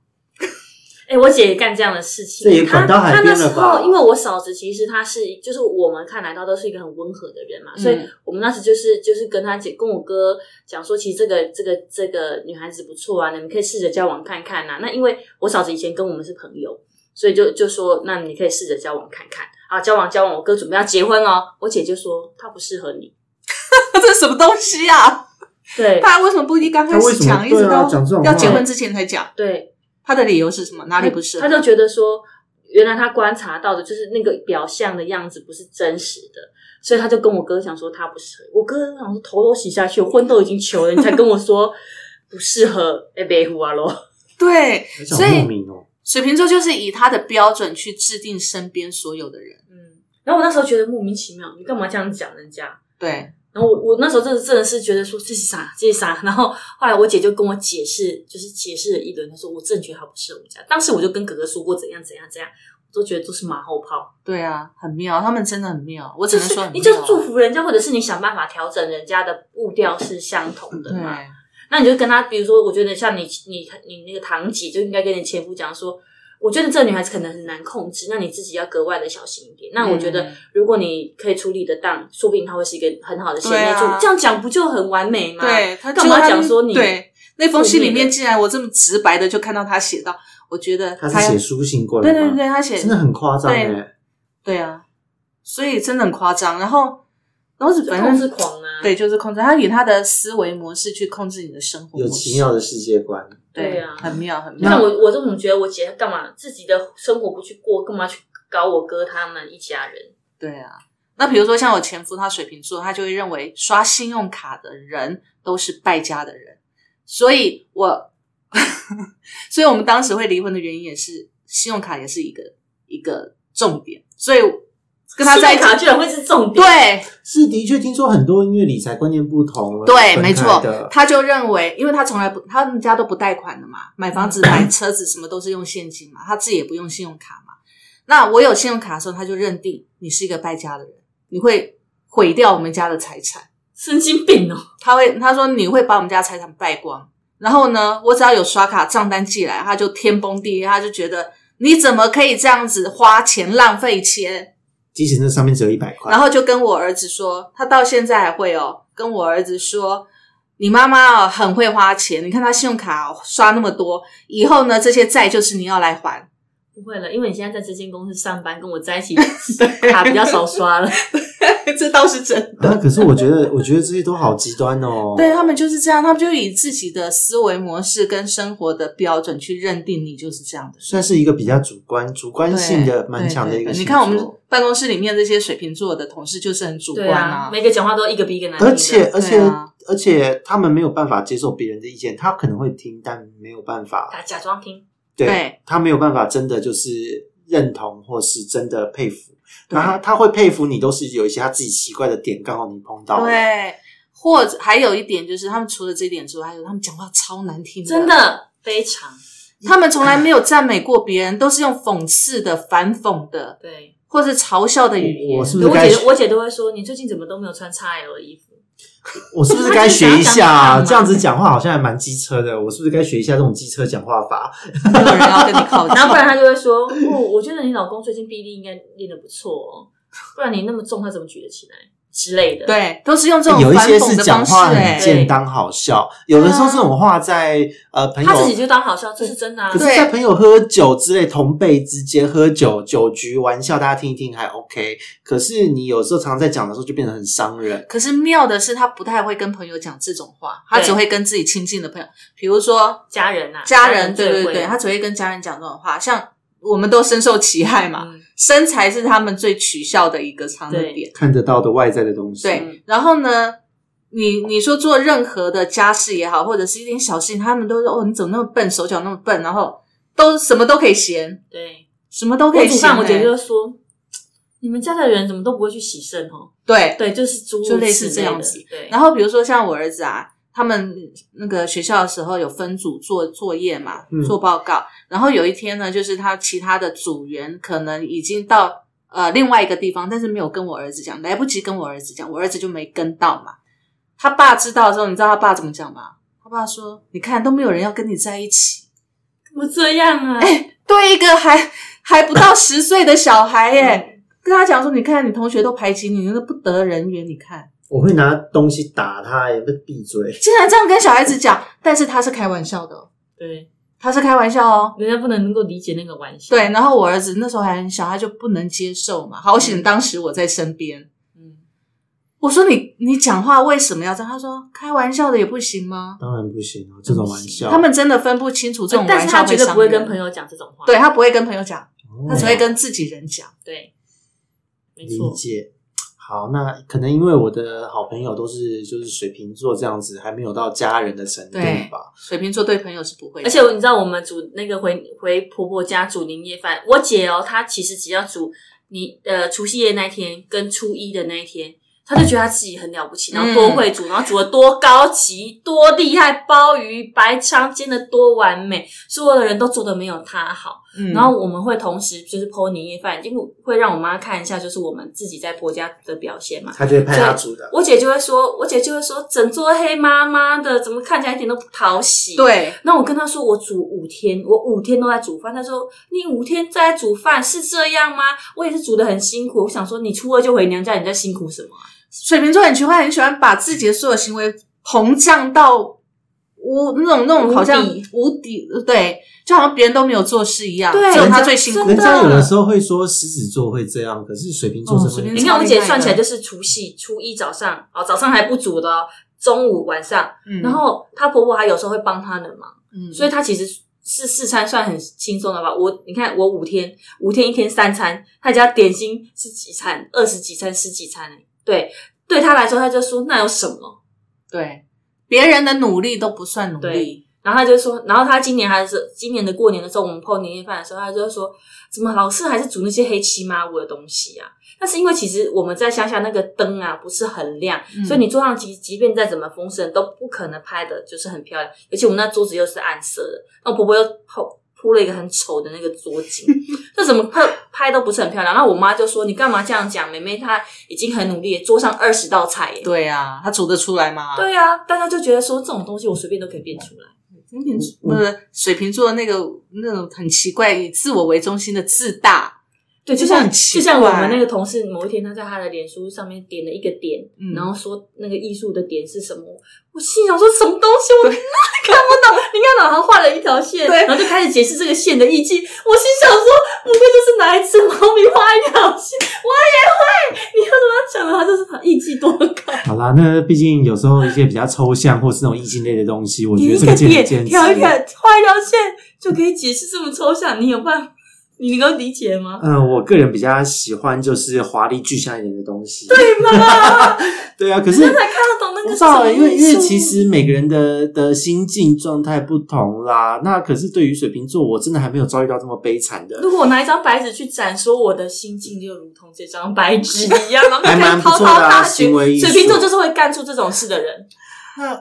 哎、我姐也干这样的事情。这也她管到海她那时边了吧候，因为我嫂子其实她是，就是我们看来她都是一个很温和的人嘛，所以嗯我们那时就是就是跟她姐跟我哥讲说，其实这个这个这个女孩子不错啊，你们可以试着交往看看呐、那因为我嫂子以前跟我们是朋友，所以就就说，那你可以试着交往看看。啊，交往交往，我哥准备要结婚哦，我姐就说她不适合你。[LAUGHS] 这是什么东西啊？对他为什么不一刚开始讲，一直到讲这种要结婚之前才讲？对，他的理由是什么？哪里不适合？他就觉得说，原来他观察到的就是那个表象的样子不是真实的，所以他就跟我哥讲说他不适合。我哥想说头都洗下去，我婚都已经求了，你才跟我说不适合，哎，别胡啊咯。对，所以名哦。水瓶座就是以他的标准去制定身边所有的人。嗯，然后我那时候觉得莫名其妙，你干嘛这样讲人家？对，然后我我那时候真的真的是觉得说这是啥，这是啥。然后后来我姐就跟我解释，就是解释了一轮，她说我真的觉得他不是我们家。当时我就跟哥哥说过怎样怎样怎样，我都觉得都是马后炮。对啊，很妙，他们真的很妙。我只能说你就祝福人家，或者是你想办法调整人家的步调是相同的对，嘛。那你就跟他，比如说，我觉得像你你你那个堂姐就应该跟你前夫讲说，我觉得这个女孩子可能很难控制，那你自己要格外的小心一点。那我觉得嗯如果你可以处理得当，说不定她会是一个很好的贤内助。对啊这样讲不就很完美吗？对他干嘛讲说你对那封信里面，负面的竟然我这么直白的就看到他写到，我觉得要他是写书信过来吗？对对对，他写真的很夸张对哎。对啊，所以真的很夸张。然后，然后是反正是狂啊。对，就是控制他以他的思维模式去控制你的生活有，奇妙的世界观，对对啊很妙很像妙。我我这种觉得我姐干嘛自己的生活不去过，干嘛去搞我哥他们一家人？对啊，那比如说像我前夫，他水瓶座，他就会认为刷信用卡的人都是败家的人，所以我，[LAUGHS] 所以我们当时会离婚的原因也是信用卡也是一个一个重点，所以跟他在一起，卡居然会是重点，对是的确听说很多因为理财观念不同了，对，没错，他就认为，因为他从来不，他们家都不贷款的嘛，买房子、买车子什么都是用现金嘛，他自己也不用信用卡嘛。那我有信用卡的时候，他就认定你是一个败家的人，你会毁掉我们家的财产。神经病哦！他会他说你会把我们家财产败光，然后呢，我只要有刷卡账单寄来，他就天崩地裂，他就觉得你怎么可以这样子花钱浪费钱？其实那上面只有一百块，然后就跟我儿子说，他到现在还会哦，跟我儿子说，你妈妈哦很会花钱，你看她信用卡、刷那么多，以后呢这些债就是你要来还。不会了，因为你现在在这间公司上班，跟我在一起，[LAUGHS] 卡比较少刷了。这倒是真的。啊，可是我觉得，我觉得这些都好极端哦。[LAUGHS] 对他们就是这样，他们就以自己的思维模式跟生活的标准去认定你就是这样的。算是一个比较主观、主观性的对蛮强的一个你看我们办公室里面这些水瓶座的同事就是很主观对啊，每个讲话都一个比一个难听的。而且而且、啊而且他们没有办法接受别人的意见，他可能会听，但没有办法，他假装听，对对他没有办法真的就是认同或是真的佩服。对那他他会佩服你，都是有一些他自己奇怪的点，刚好你碰到了。对，或者还有一点就是，他们除了这一点之外，还有他们讲话超难听真，的非常他们从来没有赞美过别人，都是用讽刺的、反讽的，对。或是嘲笑的语言。我是不是我姐我姐都会说，你最近怎么都没有穿 XL 的衣服？我是不是该学一下、这样子讲话好像还蛮机车的。我是不是该学一下这种机车讲话法？没有人要跟你靠近。[LAUGHS] 然后不然他就会说，哦，我觉得你老公最近臂力应该练得不错哦，不然你那么重，他怎么举得起来之类的。对，都是用这种有一些是反讽的方式、讲话很哎，简单好笑，有的时候这种话在呃朋友他自己就当好笑，这是真的啊可。是，对在朋友喝酒之类，同辈之间喝酒酒局玩笑，大家听一听还 OK。可是你有时候常常在讲的时候，就变得很伤人。可是妙的是，他不太会跟朋友讲这种话，他只会跟自己亲近的朋友，比如说家人啊，家人，对对对，他只会跟家人讲这种话。像我们都深受其害嘛，嗯身材是他们最取笑的一个长的对点。看得到的外在的东西。对，然后呢，你你说做任何的家事也好，或者是一点小事情，他们都说哦，你怎么那么笨，手脚那么笨，然后都什么都可以嫌，对，什么都可以嫌、我姐欸就说，你们家的人怎么都不会去洗肾哦？对。对，就是猪就类似这样子。对，然后比如说像我儿子啊，他们那个学校的时候有分组做作业嘛嗯，做报告。然后有一天呢，就是他其他的组员可能已经到呃另外一个地方，但是没有跟我儿子讲，来不及跟我儿子讲，我儿子就没跟到嘛。他爸知道之后，你知道他爸怎么讲吗？他爸说：“你看都没有人要跟你在一起，怎么这样啊？对一个还还不到十岁的小孩耶，跟他讲说，你看你同学都排挤你，你都不得人缘，你看。”我会拿东西打他，也不闭嘴。竟然这样跟小孩子讲，但是他是开玩笑的哦，对，他是开玩笑哦。人家不能能够理解那个玩笑。对，然后我儿子那时候还很小，他就不能接受嘛。好险当时我在身边，嗯，我说你你讲话为什么要这样？他说开玩笑的也不行吗？当然不行啊，这种玩笑。他们真的分不清楚这种但玩笑是他绝对不会跟朋，友讲这种话。对他不会跟朋友讲，哦他只会跟自己人讲。对，没理错。解。好，那可能因为我的好朋友都是就是水瓶座这样子，还没有到家人的程度对吧？水瓶座对朋友是不会的，而且你知道，我们煮那个回回婆婆家煮年夜饭，我姐哦，她其实只要煮你呃除夕夜那一天跟初一的那一天，她就觉得她自己很了不起，然后多会煮，然后煮的多高级、多厉害，鲍鱼、白鲳煎的多完美，所有的人都做的没有她好。嗯然后我们会同时就是剖年夜饭，因为会让我妈看一下，就是我们自己在婆家的表现嘛。她就会派他煮的。我姐就会说，我姐就会说，整桌黑妈妈的，怎么看起来一点都不讨喜？。对那我跟她说，我煮五天，我五天都在煮饭。她说，你五天在煮饭是这样吗？我也是煮的很辛苦。我想说，你初二就回娘家，你在辛苦什么啊？水瓶座很奇怪，很喜欢把自己的所有行为膨胀到无那种那种好像无底无底，对，就好像别人都没有做事一样，对只有他最辛苦。人家有的时候会说狮子座会这样，可是水瓶座是会哦水瓶座你看我姐算起来就是除夕、初一早上，哦，早上还不煮的哦，中午、晚上，嗯。然后她婆婆还有时候会帮她的忙。嗯。所以她其实是四餐算很轻松的吧。我你看，我五天五天一天三餐，他家点心是几餐，二十几餐、十几餐、欸、对，对他来说，他就说那有什么？对。别人的努力都不算努力。对，然后他就说，然后他今年还是今年的过年的时候，我们泡年夜饭的时候，他就说，怎么老是还是煮那些黑漆麻乌的东西啊？但是因为其实我们在乡下那个灯啊不是很亮，嗯所以你桌上即即便再怎么丰盛，都不可能拍的就是很漂亮。而且我们那桌子又是暗色的，那我婆婆又铺铺了一个很丑的那个桌巾，[LAUGHS] 这怎么拍拍都不是很漂亮。然后我妈就说：“你干嘛这样讲？妹妹她已经很努力，桌上二十道菜耶。”对啊，她煮得出来吗？对啊，大家就觉得说这种东西我随便都可以变出来。水瓶座呃水瓶座那个那种很奇怪，以自我为中心的自大，对，就像就像我们那个同事，某一天他在他的脸书上面点了一个点，嗯然后说那个艺术的点是什么？我心想说什么东西我看不懂。你看老他画了一条线，对然后就开始解释这个线的意境。我心想说，不会就是拿一只猫咪画一条线？我也会。你要怎么讲的？他就是他意境多高。好啦，那毕竟有时候一些比较抽象或是那种意境类的东西，我觉得这个点。挑一个画一条线就可以解释这么抽象，你有办法？你能够理解吗？嗯，我个人比较喜欢就是华丽具象一点的东西。[LAUGHS] 对吗？对啊，可是才看得懂那个不知道欸，什么因为因为其实每个人的的心境状态不同啦。那可是对于水瓶座，我真的还没有遭遇到这么悲惨的。如果我拿一张白纸去展，说我的心境就如同这张白纸一样，然后就还蛮开始滔滔大行为艺术水瓶座就是会干出这种事的人那，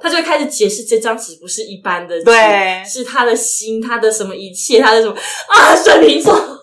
他就会开始解释这张纸不是一般的纸，对。是他的心，他的什么一切，他的什么啊，水瓶座。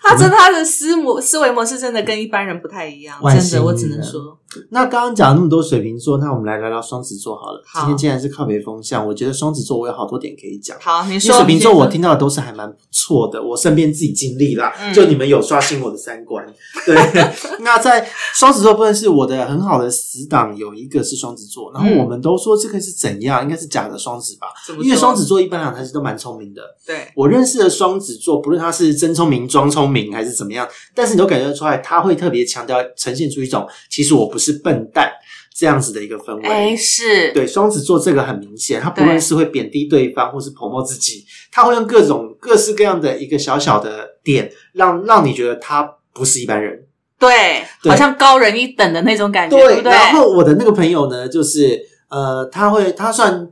他真的他的思模思维模式真的跟一般人不太一样，真的，我只能说，那刚刚讲了那么多水瓶座，那我们来聊聊双子座好了。好。今天既然是靠北风向，我觉得双子座我有好多点可以讲。好，你说水瓶座我听到的都是还蛮不错的，我身边自己经历啦，嗯。就你们有刷新我的三观。对，[LAUGHS] 那在双子座部分是我的很好的死党，有一个是双子座，然后嗯我们都说这个是怎样，应该是假的双子吧，因为双子座一般来讲他是都蛮聪明的。对，我认识的双子座，不论他是真聪明、装聪明还是怎么样，但是你都感觉得出来，他会特别强调呈现出一种其实我不是笨蛋这样子的一个氛围。哎，是，对，双子座这个很明显，他不论是会贬低对方，或是捧墨自己，他会用各种各式各样的一个小小的点，让让你觉得他不是一般人。对，对好像高人一等的那种感觉，对不对？然后我的那个朋友呢，就是呃，他会他算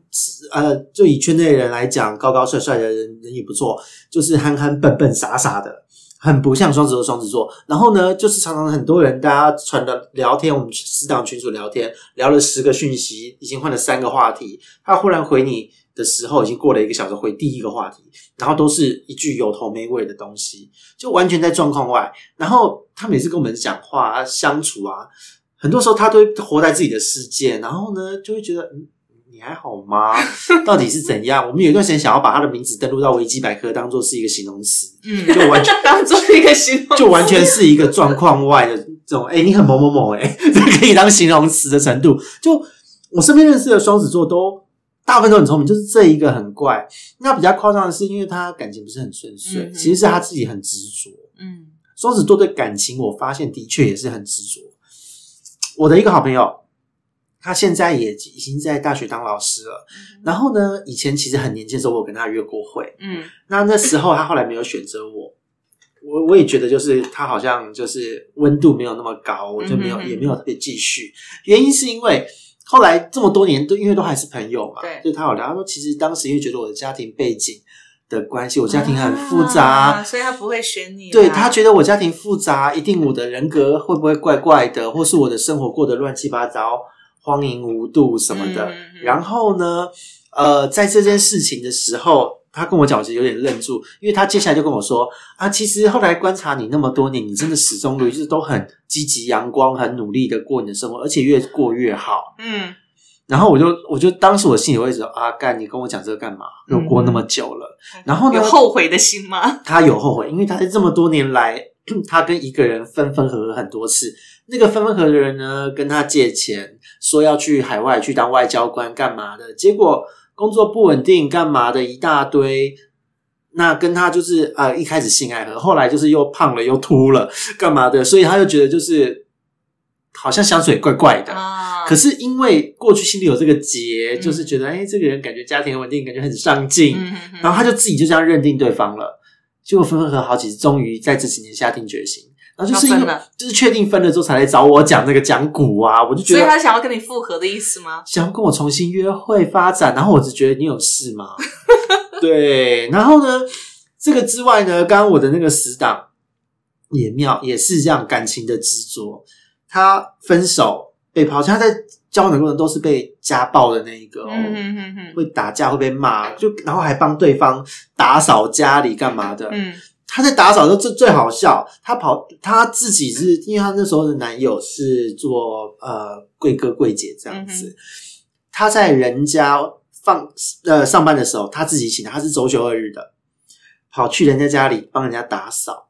呃，就以圈内人来讲，高高帅帅的人人也不错，就是憨憨笨笨傻傻的，很不像双子座。双子座，然后呢，就是常常很多人大家传的聊天，我们私党群组聊天，聊了十个讯息，已经换了三个话题，他忽然回你的时候，已经过了一个小时，回第一个话题，然后都是一句有头没尾的东西，就完全在状况外。然后他每次跟我们讲话啊、相处啊，很多时候他都活在自己的世界，然后呢，就会觉得嗯。你还好吗？[LAUGHS] 到底是怎样？我们有一段时间想要把他的名字登录到维基百科，当做是一个形容词，嗯，就完全 [LAUGHS] 当做一个形容词，就完全是一个状况外的这种。哎、你很某某某，哎，这 [LAUGHS] 可以当形容词的程度。就我身边认识的双子座都大部分都很聪明，就是这一个很怪。那比较夸张的是，因为他感情不是很顺遂，嗯其实是他自己很执着。嗯双子座对感情，我发现的确也是很执着。我的一个好朋友，他现在也已经在大学当老师了。然后呢，以前其实很年轻的时候，我跟他约过会。嗯那那时候他后来没有选择我，我我也觉得就是他好像就是温度没有那么高，我就没有、嗯也没有特别继续。原因是因为后来这么多年都因为都还是朋友嘛，对就他有聊，他说其实当时因为觉得我的家庭背景的关系，我家庭很复杂。啊所以他不会选你啦。对他觉得我家庭复杂，一定我的人格会不会怪怪的，或是我的生活过得乱七八糟、荒淫无度什么的。然后呢，呃，在这件事情的时候，他跟我讲，我其实有点愣住，因为他接下来就跟我说啊，其实后来观察你那么多年，你真的始终如一，就是都很积极、阳光、很努力的过你的生活，而且越过越好。嗯然后我就，我就当时我心里会说啊，干，你跟我讲这个干嘛？又过那么久了，然后呢有后悔的心吗？他有后悔，因为他在这么多年来，[CLEARS THROAT] 他跟一个人分分合合很多次。那个分分合合的人呢，跟他借钱，说要去海外去当外交官干嘛的，结果工作不稳定，干嘛的一大堆。那跟他就是啊、呃一开始性爱和，后来就是又胖了又秃了，干嘛的？所以他就觉得就是好像香水怪怪的。啊，可是因为过去心里有这个结，嗯就是觉得哎、这个人感觉家庭稳定，感觉很上进，然后他就自己就这样认定对方了，结果分分合好几次，终于在这几年下定决心，然后就是就是确定分了之后才来找我讲那个讲股啊，我就觉得所以他想要跟你复合的意思吗？想要跟我重新约会发展，然后我只觉得你有事吗？[LAUGHS] 对，然后呢，这个之外呢，刚刚我的那个死党也妙，也是这样感情的执着，他分手被抛弃，他在交往的过程都是被家暴的那一个哦。会打架，会被骂，就然后还帮对方打扫家里干嘛的。嗯他在打扫的时候最最好笑，他跑他自己是因为他那时候的男友是做呃贵哥贵姐这样子，嗯他在人家放呃上班的时候，他自己请的，他是周休二日的，跑去人家家里帮人家打扫，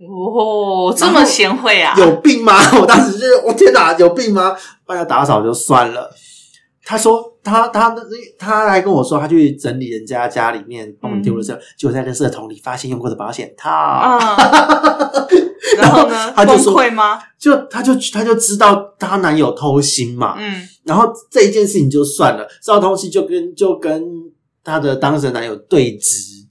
哦，这么贤惠啊！有病吗？我当时就是我天哪，有病吗？帮他打扫就算了。他说他他他还跟我说，他去整理人家家里面帮我们丢垃圾，结果在垃圾桶里发现用过的保险套。啊，[LAUGHS] 然后呢？崩他就说溃吗？就他就他就知道她男友偷腥嘛，嗯然后这一件事情就算了，知道偷腥就跟就跟她的当时的男友对峙，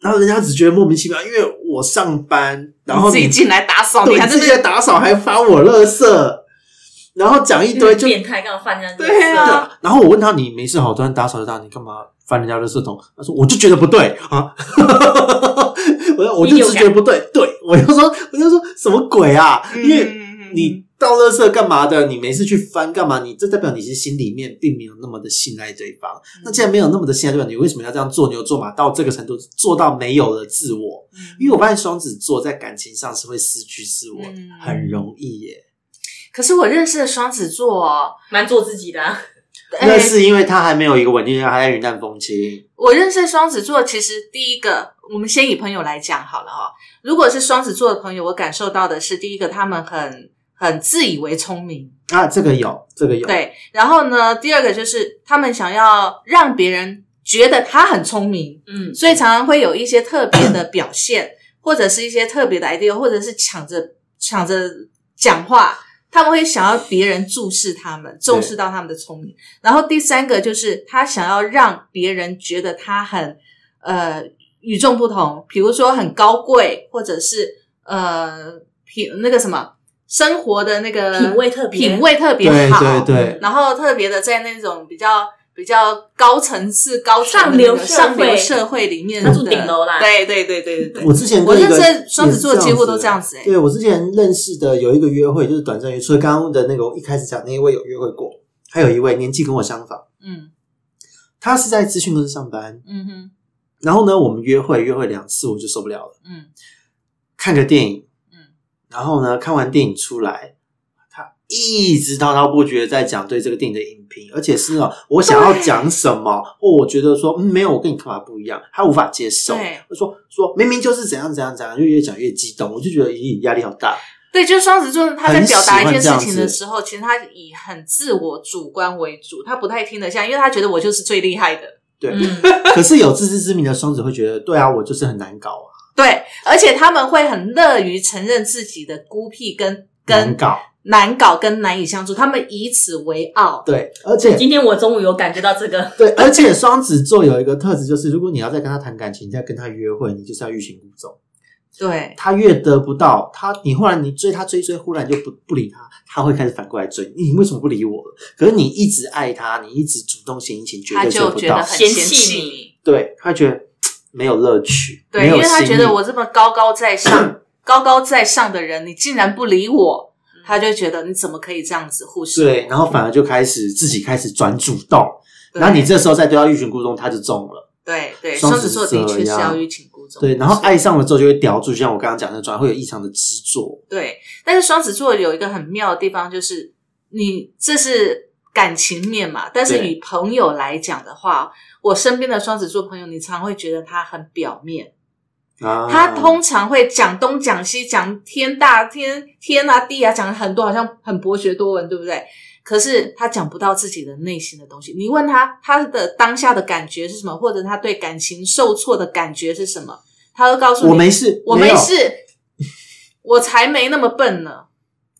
然后人家只觉得莫名其妙，因为我上班，然后自己进来打扫，你还自己在打扫还发我垃圾，然后讲一堆就变态，干嘛犯人家？对啊，然后我问他你没事好，突然打扫就打，你干嘛翻人家垃圾桶？他说我就觉得不对啊，[LAUGHS] 我就我就直觉不对，对 [LAUGHS] 我就说我就说什么鬼啊？因为嗯你倒垃圾干嘛的？你没事去翻干嘛？你这代表你是心里面并没有那么的信赖对方。嗯那既然没有那么的信赖对方，你为什么要这样做牛做马到这个程度，做到没有了自我？因为我发现双子座在感情上是会失去自我，嗯很容易耶。可是我认识的双子座哦，蛮做自己的啊。那哎是因为他还没有一个稳定，还在云淡风轻。我认识的双子座，其实第一个，我们先以朋友来讲好了哈。如果是双子座的朋友，我感受到的是，第一个，他们很很自以为聪明，啊，这个有，这个有。对。然后呢，第二个就是他们想要让别人觉得他很聪明，嗯，所以常常会有一些特别的表现，或者是一些特别的 idea，或者是抢着抢着讲话。他们会想要别人注视他们，重视到他们的聪明。然后第三个就是他想要让别人觉得他很呃与众不同，比如说很高贵，或者是呃品那个什么生活的那个品味特别。品味特别对好，对对，然后特别的在那种比较比较高层次、高上流社会。社会里面他住顶楼啦。对对对对对对。我之前我认识双子座几乎都这这样子哎、对我之前认识的有一个约会，就是短暂约，除了刚刚的那个我一开始讲那一位有约会过，还有一位年纪跟我相仿，嗯。他是在资讯公司上班，嗯哼。然后呢，我们约会约会两次我就受不了了，嗯。看个电影，嗯。然后呢，看完电影出来，他一直滔滔不绝在讲对这个电影的影评，而且是那种我想要讲什么，或我觉得说嗯没有，我跟你看法不一样，他无法接受说说明明就是怎样怎样怎样，就越讲越激动，我就觉得咦压力好大。对，就是双子座，他在表达一件事情的时候，其实他以很自我主观为主，他不太听得下，因为他觉得我就是最厉害的。对，嗯，可是有自知之明的双子会觉得，对啊，我就是很难搞啊，对，而且他们会很乐于承认自己的孤僻跟跟难搞。难搞跟难以相处，他们以此为傲。对，而且今天我中午有感觉到这个，对，而且双子座有一个特质，就是如果你要再跟他谈感情，再跟他约会，你就是要欲擒故纵。对他越得不到，他你忽然你追他追追，忽然就不不理他，他会开始反过来追你，为什么不理我了？可是你一直爱他，你一直主动献殷勤，绝他对追不到。就觉得很嫌嫌弃你。对他觉得没有乐趣，对，因为他觉得我这么高高在上、高高在上的人，你竟然不理我，他就觉得你怎么可以这样子忽视？对，然后反而就开始自己开始转主动，对然后你这时候再对他欲擒故纵，他就中了。对对，双子座的确是要欲擒故纵。对，然后爱上了之后就会叼住，就像我刚刚讲的，转会有异常的执着。对，但是双子座有一个很妙的地方，就是你这是感情面嘛，但是与朋友来讲的话，我身边的双子座朋友，你常会觉得他很表面，啊，他通常会讲东讲西，讲天大天天啊地啊，讲很多，好像很博学多闻，对不对？可是他讲不到自己的内心的东西。你问他他的当下的感觉是什么，或者他对感情受挫的感觉是什么，他会告诉你：我没事，我没事，我才没那么笨呢。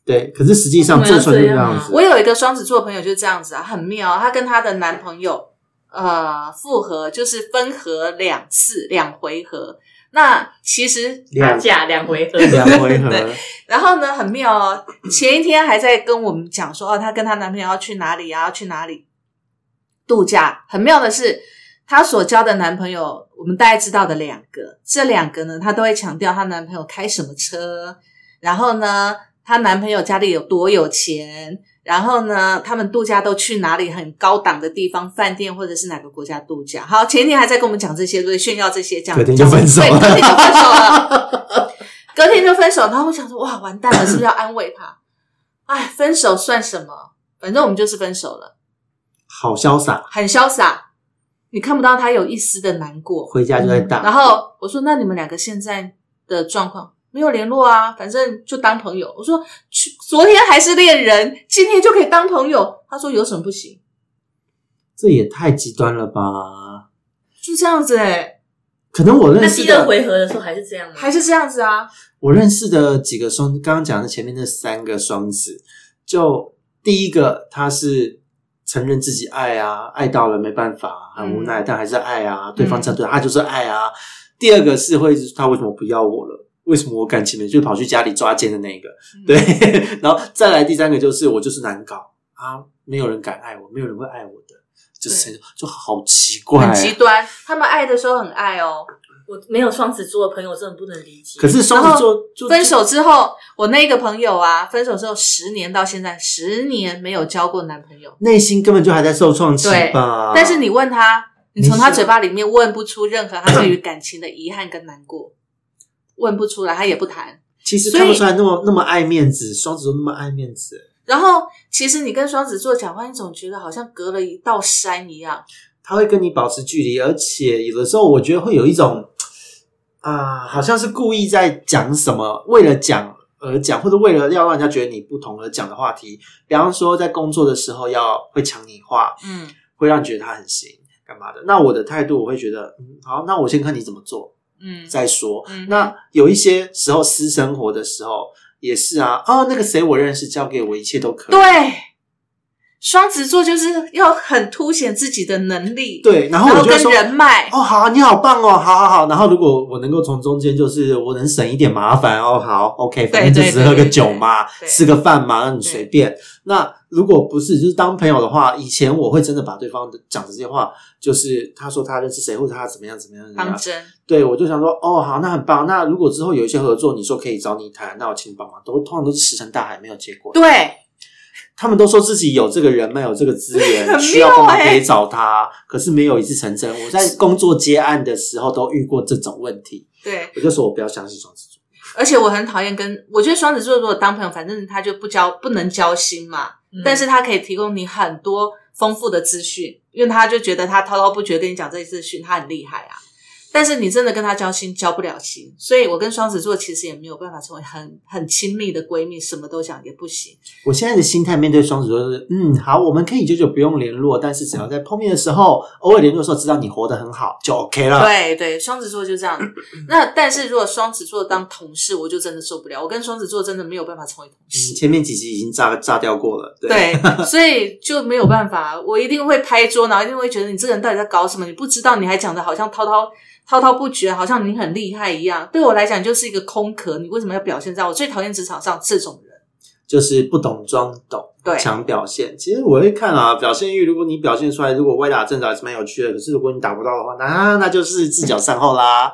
对，可是实际上做出来就这样子。我有一个双子座朋友就是这样子啊，很妙。她跟她的男朋友呃复合，就是分合两次两回合。那其实打两架两回合，两回合，[LAUGHS] [LAUGHS] 对然后呢，很妙哦。前一天还在跟我们讲说，哦，她跟她男朋友要去哪里啊？要去哪里度假？很妙的是，她所交的男朋友，我们大概知道的两个，这两个呢，她都会强调她男朋友开什么车，然后呢，她男朋友家里有多有钱。然后呢，他们度假都去哪里很高档的地方，饭店或者是哪个国家度假？好，前一天还在跟我们讲这些，对，炫耀这些，讲隔天就分手了对，隔天就分手了。隔天就分手，然后我想说，哇，完蛋了，是不是要安慰他？哎，分手算什么？反正我们就是分手了，好潇洒，很潇洒，你看不到他有一丝的难过。回家就在打。然后我说，那你们两个现在的状况没有联络啊？反正就当朋友。我说，去昨天还是恋人，今天就可以当朋友。他说有什么不行？这也太极端了吧？就这样子哎、可能我认识的，第二回合的时候还是这样吗？还是这样子啊？我认识的几个双，刚刚讲的前面那三个双子，就第一个他是承认自己爱啊，爱到了没办法，很无奈，但还是爱啊，对方这样对他就是爱啊。第二个是会他为什么不要我了？为什么我感情没？就跑去家里抓奸的那个，对。[LAUGHS] 然后再来第三个就是我就是难搞啊，没有人敢爱我，没有人会爱我的，就是就好奇怪、很极端。他们爱的时候很爱哦，我没有双子座的朋友，真的不能理解。可是双子座就分手之后，我那个朋友啊，分手之后十年到现在，十年没有交过男朋友。内心根本就还在受创期对吧？但是你问他，你从他嘴巴里面问不出任何他对于感情的遗憾跟难过，问不出来，他也不谈。其实看不出来那么那么爱面子，双子座那么爱面子。然后，其实你跟双子座讲话，你总觉得好像隔了一道山一样。他会跟你保持距离，而且有的时候我觉得会有一种啊，好像是故意在讲什么，为了讲而讲，或者为了要让人家觉得你不同而讲的话题。比方说，在工作的时候要会抢你话，嗯会让你觉得他很行，干嘛的？那我的态度我会觉得，嗯，好，那我先看你怎么做嗯，再说。嗯那有一些时候私生活的时候也是啊，哦，那个谁我认识，交给我一切都可以。对，双子座就是要很凸显自己的能力，，对，然后然后跟我就会说。人脉，哦，好，你好棒哦，好好好。然后如果我能够从中间，就是我能省一点麻烦哦，好，OK，反正就只是喝个酒嘛，吃个饭嘛，那你随便。那如果不是，就是当朋友的话，以前我会真的把对方的讲的这些话，就是他说他认识谁，或者他怎么样怎么样怎么样，当真。对我就想说，哦，好，那很棒。那如果之后有一些合作，你说可以找你谈，那我请你帮忙，都通常都是石沉大海，没有结果。对，他们都说自己有这个人脉，有这个资源，很需要帮忙可以找他，可是没有一次成真。我在工作接案的时候都遇过这种问题，对，我就说我不要相信双子座。而且我很讨厌跟，我觉得双子座如果当朋友，反正他就不交不能交心嘛，嗯但是他可以提供你很多丰富的资讯，因为他就觉得他滔滔不绝跟你讲这些资讯，他很厉害啊。但是你真的跟他交心，交不了心，所以我跟双子座其实也没有办法成为很很亲密的闺蜜，什么都讲也不行。我现在的心态面对双子座就是，嗯，好，我们可以久久不用联络，但是只要在碰面的时候，[COUGHS] 偶尔联络的时候，知道你活得很好，就 OK 了。对对，双子座就这样。[COUGHS] 那但是如果双子座当同事，我就真的受不了。我跟双子座真的没有办法成为同事嗯，。前面几集已经炸炸掉过了。对，对，[LAUGHS] 所以就没有办法，我一定会拍桌，然后一定会觉得你这个人到底在搞什么？你不知道，你还讲的好像滔滔滔滔不绝，好像你很厉害一样。对我来讲，就是一个空壳。你为什么要表现这样？我最讨厌职场上这种人。就是不懂装懂，对强表现。其实我会看啊，表现欲，如果你表现出来，如果歪打正着还是蛮有趣的。可是如果你打不到的话，那那就是自脚善后啦。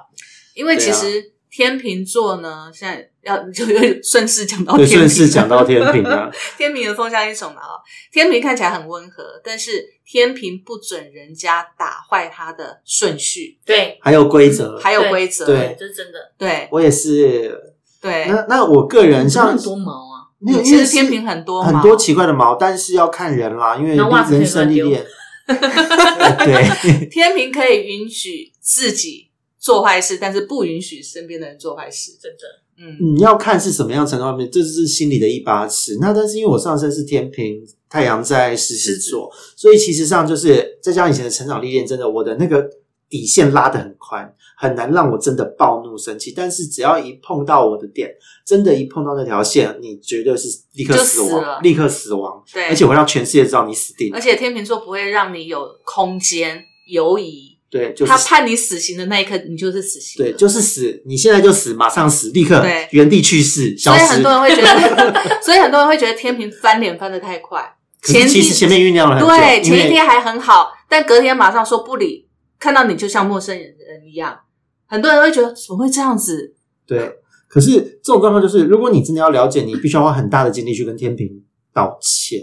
因为其实天秤座呢，现在要就顺势讲到，天秤，顺势讲到天平啊，[LAUGHS] 天平的风向一种嘛哦，天平看起来很温和，但是天平不准人家打坏他的顺序，对。还有规则。还有规则，对。这是真的。对。我也是。对。那那我个人像很多毛啊，没有，其因为是实天平很多很多奇怪的毛，但是要看人啦，因为人生历乱练。[LAUGHS] 对，天平可以允许自己做坏事，但是不允许身边的人做坏事。真的。嗯，你要看是什么样程度方面，这是心里的一把尺。那但是因为我上升是天平，太阳在狮子座，所以其实上就是再加上以前的成长历练，真的我的那个底线拉得很宽，很难让我真的暴怒生气。但是只要一碰到我的点，真的，一碰到那条线，你绝对是立刻死亡，死立刻死亡，对，而且我会让全世界知道你死定了而。且天平座不会让你有空间犹疑，对，就是他判你死刑的那一刻，你就是死刑。对，就是死，你现在就死，马上死，立刻对原地去世，消失所以很。多人会觉得，[LAUGHS] 所以很多人会觉得天平翻脸翻的太快。可是其实前面酝酿了很久，对前一天还很好，但隔天马上说不理，看到你就像陌生人一样。很多人会觉得怎么会这样子？对，可是这种状况就是，如果你真的要了解，你必须要花很大的精力去跟天平道歉。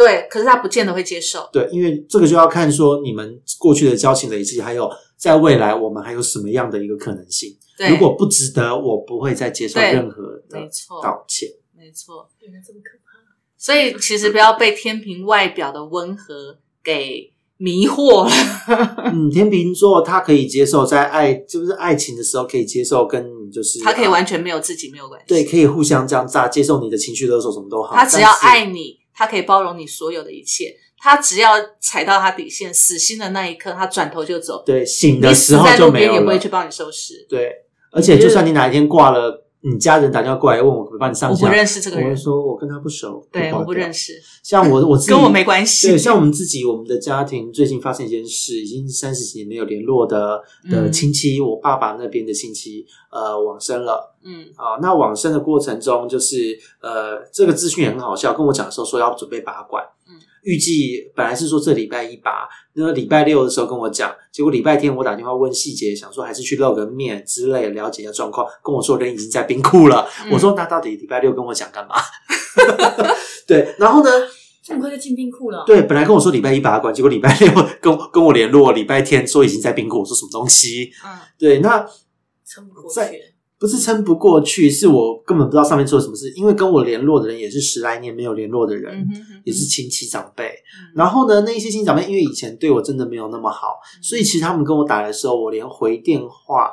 对，可是他不见得会接受。对，因为这个就要看说你们过去的交情累积，还有在未来我们还有什么样的一个可能性。对，如果不值得，我不会再接受任何的没错，道歉。没错。原来这么可怕。所以其实不要被天平外表的温和给迷惑了，嗯，天平座他可以接受在爱就是爱情的时候可以接受跟你就是他可以啊完全没有自己没有关系。对，可以互相这样炸，接受你的情绪勒索什么都好。他只要爱你，他可以包容你所有的一切。他只要踩到他底线，死心的那一刻，他转头就走。对醒的时候就没有了边也不会去。帮你收拾。对，而且就算你哪一天挂了，你家人打电话过来问我可不可以帮你上架，我不认识这个人我会，说我跟他不熟，对，我不认识。像我 [LAUGHS] 我自己跟我没关系。对，像我们自己，我们的家庭最近发生一件事，已经三十几年没有联络的的嗯亲戚，我爸爸那边的亲戚，呃，往生了嗯啊。那往生的过程中，就是呃，这个资讯也很好笑，跟我讲的时候说要准备拔管，嗯，预计本来是说这礼拜一拔，那礼拜六的时候跟我讲，结果礼拜天我打电话问细节，想说还是去露个面之类，了解一下状况，跟我说人已经在冰库了。嗯我说那到底礼拜六跟我讲干嘛？[LAUGHS] 对，然后呢？这么快就进冰库了？对，本来跟我说礼拜一拔管，结果礼拜六跟我跟我联络，礼拜天说已经在冰库。我说什么东西？嗯，对，那撑不过去。不是撑不过去，是我根本不知道上面做了什么事。因为跟我联络的人也是十来年没有联络的人，嗯哼哼也是亲戚长辈。嗯然后呢，那一些亲戚长辈因为以前对我真的没有那么好，嗯所以其实他们跟我打的时候，我连回电话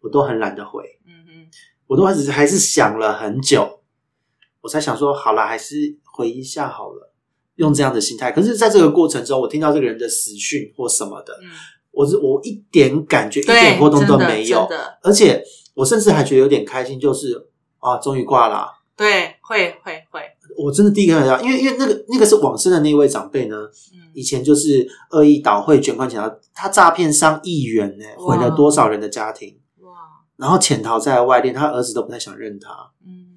我都很懒得回，嗯哼我都还是还是想了很久，我才想说好了，还是回一下好了，用这样的心态。可是，在这个过程中，我听到这个人的死讯或什么的，嗯，我是我一点感觉、一对，点波动都没有而且我甚至还觉得有点开心，就是啊，终于挂了啊、对，会会会，我真的第一个想到，因为因为那个那个是往生的那位长辈呢，嗯。以前就是恶意倒会卷款潜逃，他诈骗上亿元呢，毁了多少人的家庭，哇，然后潜逃在外连，他儿子都不太想认他，嗯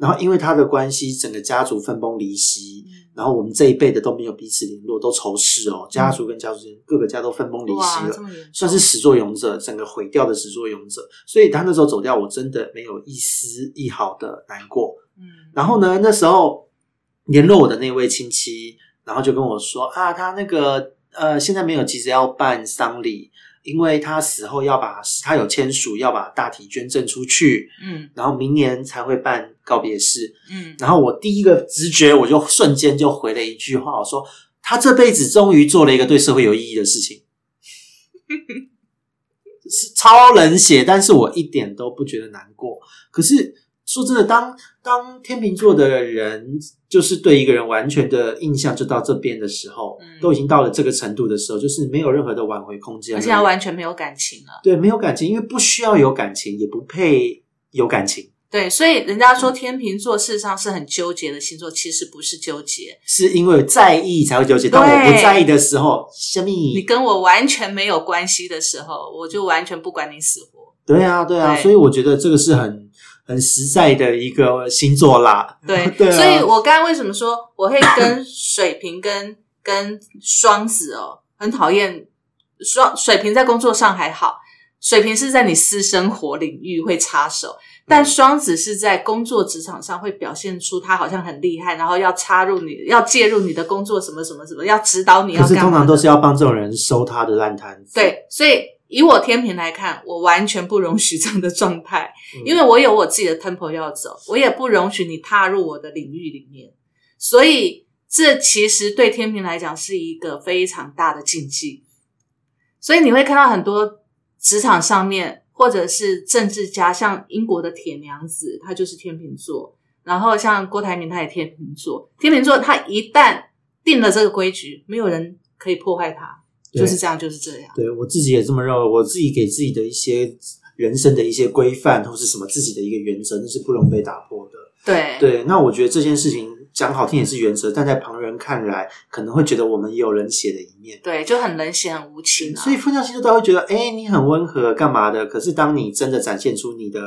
然后因为他的关系，整个家族分崩离析，嗯。然后我们这一辈的都没有彼此联络，都仇视哦，家族跟家族之间各个家都分崩离析，了算是始作俑者，整个毁掉的始作俑者，所以他那时候走掉，我真的没有一丝一毫的难过。嗯，然后呢，那时候联络我的那位亲戚，然后就跟我说啊，他那个呃，现在没有急着要办丧礼，因为他死后要把他有签署要把大体捐赠出去，嗯然后明年才会办告别式。嗯，然后我第一个直觉，我就瞬间就回了一句话，我说他这辈子终于做了一个对社会有意义的事情。[LAUGHS] 是超冷血，但是我一点都不觉得难过。可是说真的，当当天秤座的人，就是对一个人完全的印象就到这边的时候，嗯都已经到了这个程度的时候，就是没有任何的挽回空间，而且他完全没有感情了。对没有感情，因为不需要有感情，也不配有感情，对，所以人家说天秤座事实上是很纠结的星座，其实不是纠结，是因为在意才会纠结。当我不在意的时候，什么？你跟我完全没有关系的时候，我就完全不管你死活。对啊，对啊，对所以我觉得这个是很很实在的一个星座啦。[LAUGHS] 对，[LAUGHS] 对啊所以我刚刚为什么说我会跟水瓶跟跟双子哦，[COUGHS] 很讨厌双水瓶在工作上还好，水瓶是在你私生活领域会插手，但双子是在工作职场上会表现出他好像很厉害，然后要插入你要介入你的工作什么什么什么，要指导你要可是。通常都是要帮这种人收他的烂摊子。对，所以以我天平来看，我完全不容许这样的状态，嗯因为我有我自己的 temple 要走，我也不容许你踏入我的领域里面，所以这其实对天平来讲是一个非常大的禁忌。所以你会看到很多职场上面，或者是政治家，像英国的铁娘子，她就是天秤座，然后像郭台铭，他也天秤座。天秤座他一旦定了这个规矩，没有人可以破坏它，对就是这样，就是这样。对我自己也这么认为，我自己给自己的一些人生的一些规范，或是什么自己的一个原则，那是不容被打破的。对对，那我觉得这件事情讲好听也是原则，但在旁人看来，可能会觉得我们也有冷血的一面。对，就很冷血、很无情啊。所以风象星座都会觉得，哎、你很温和，干嘛的？可是当你真的展现出你的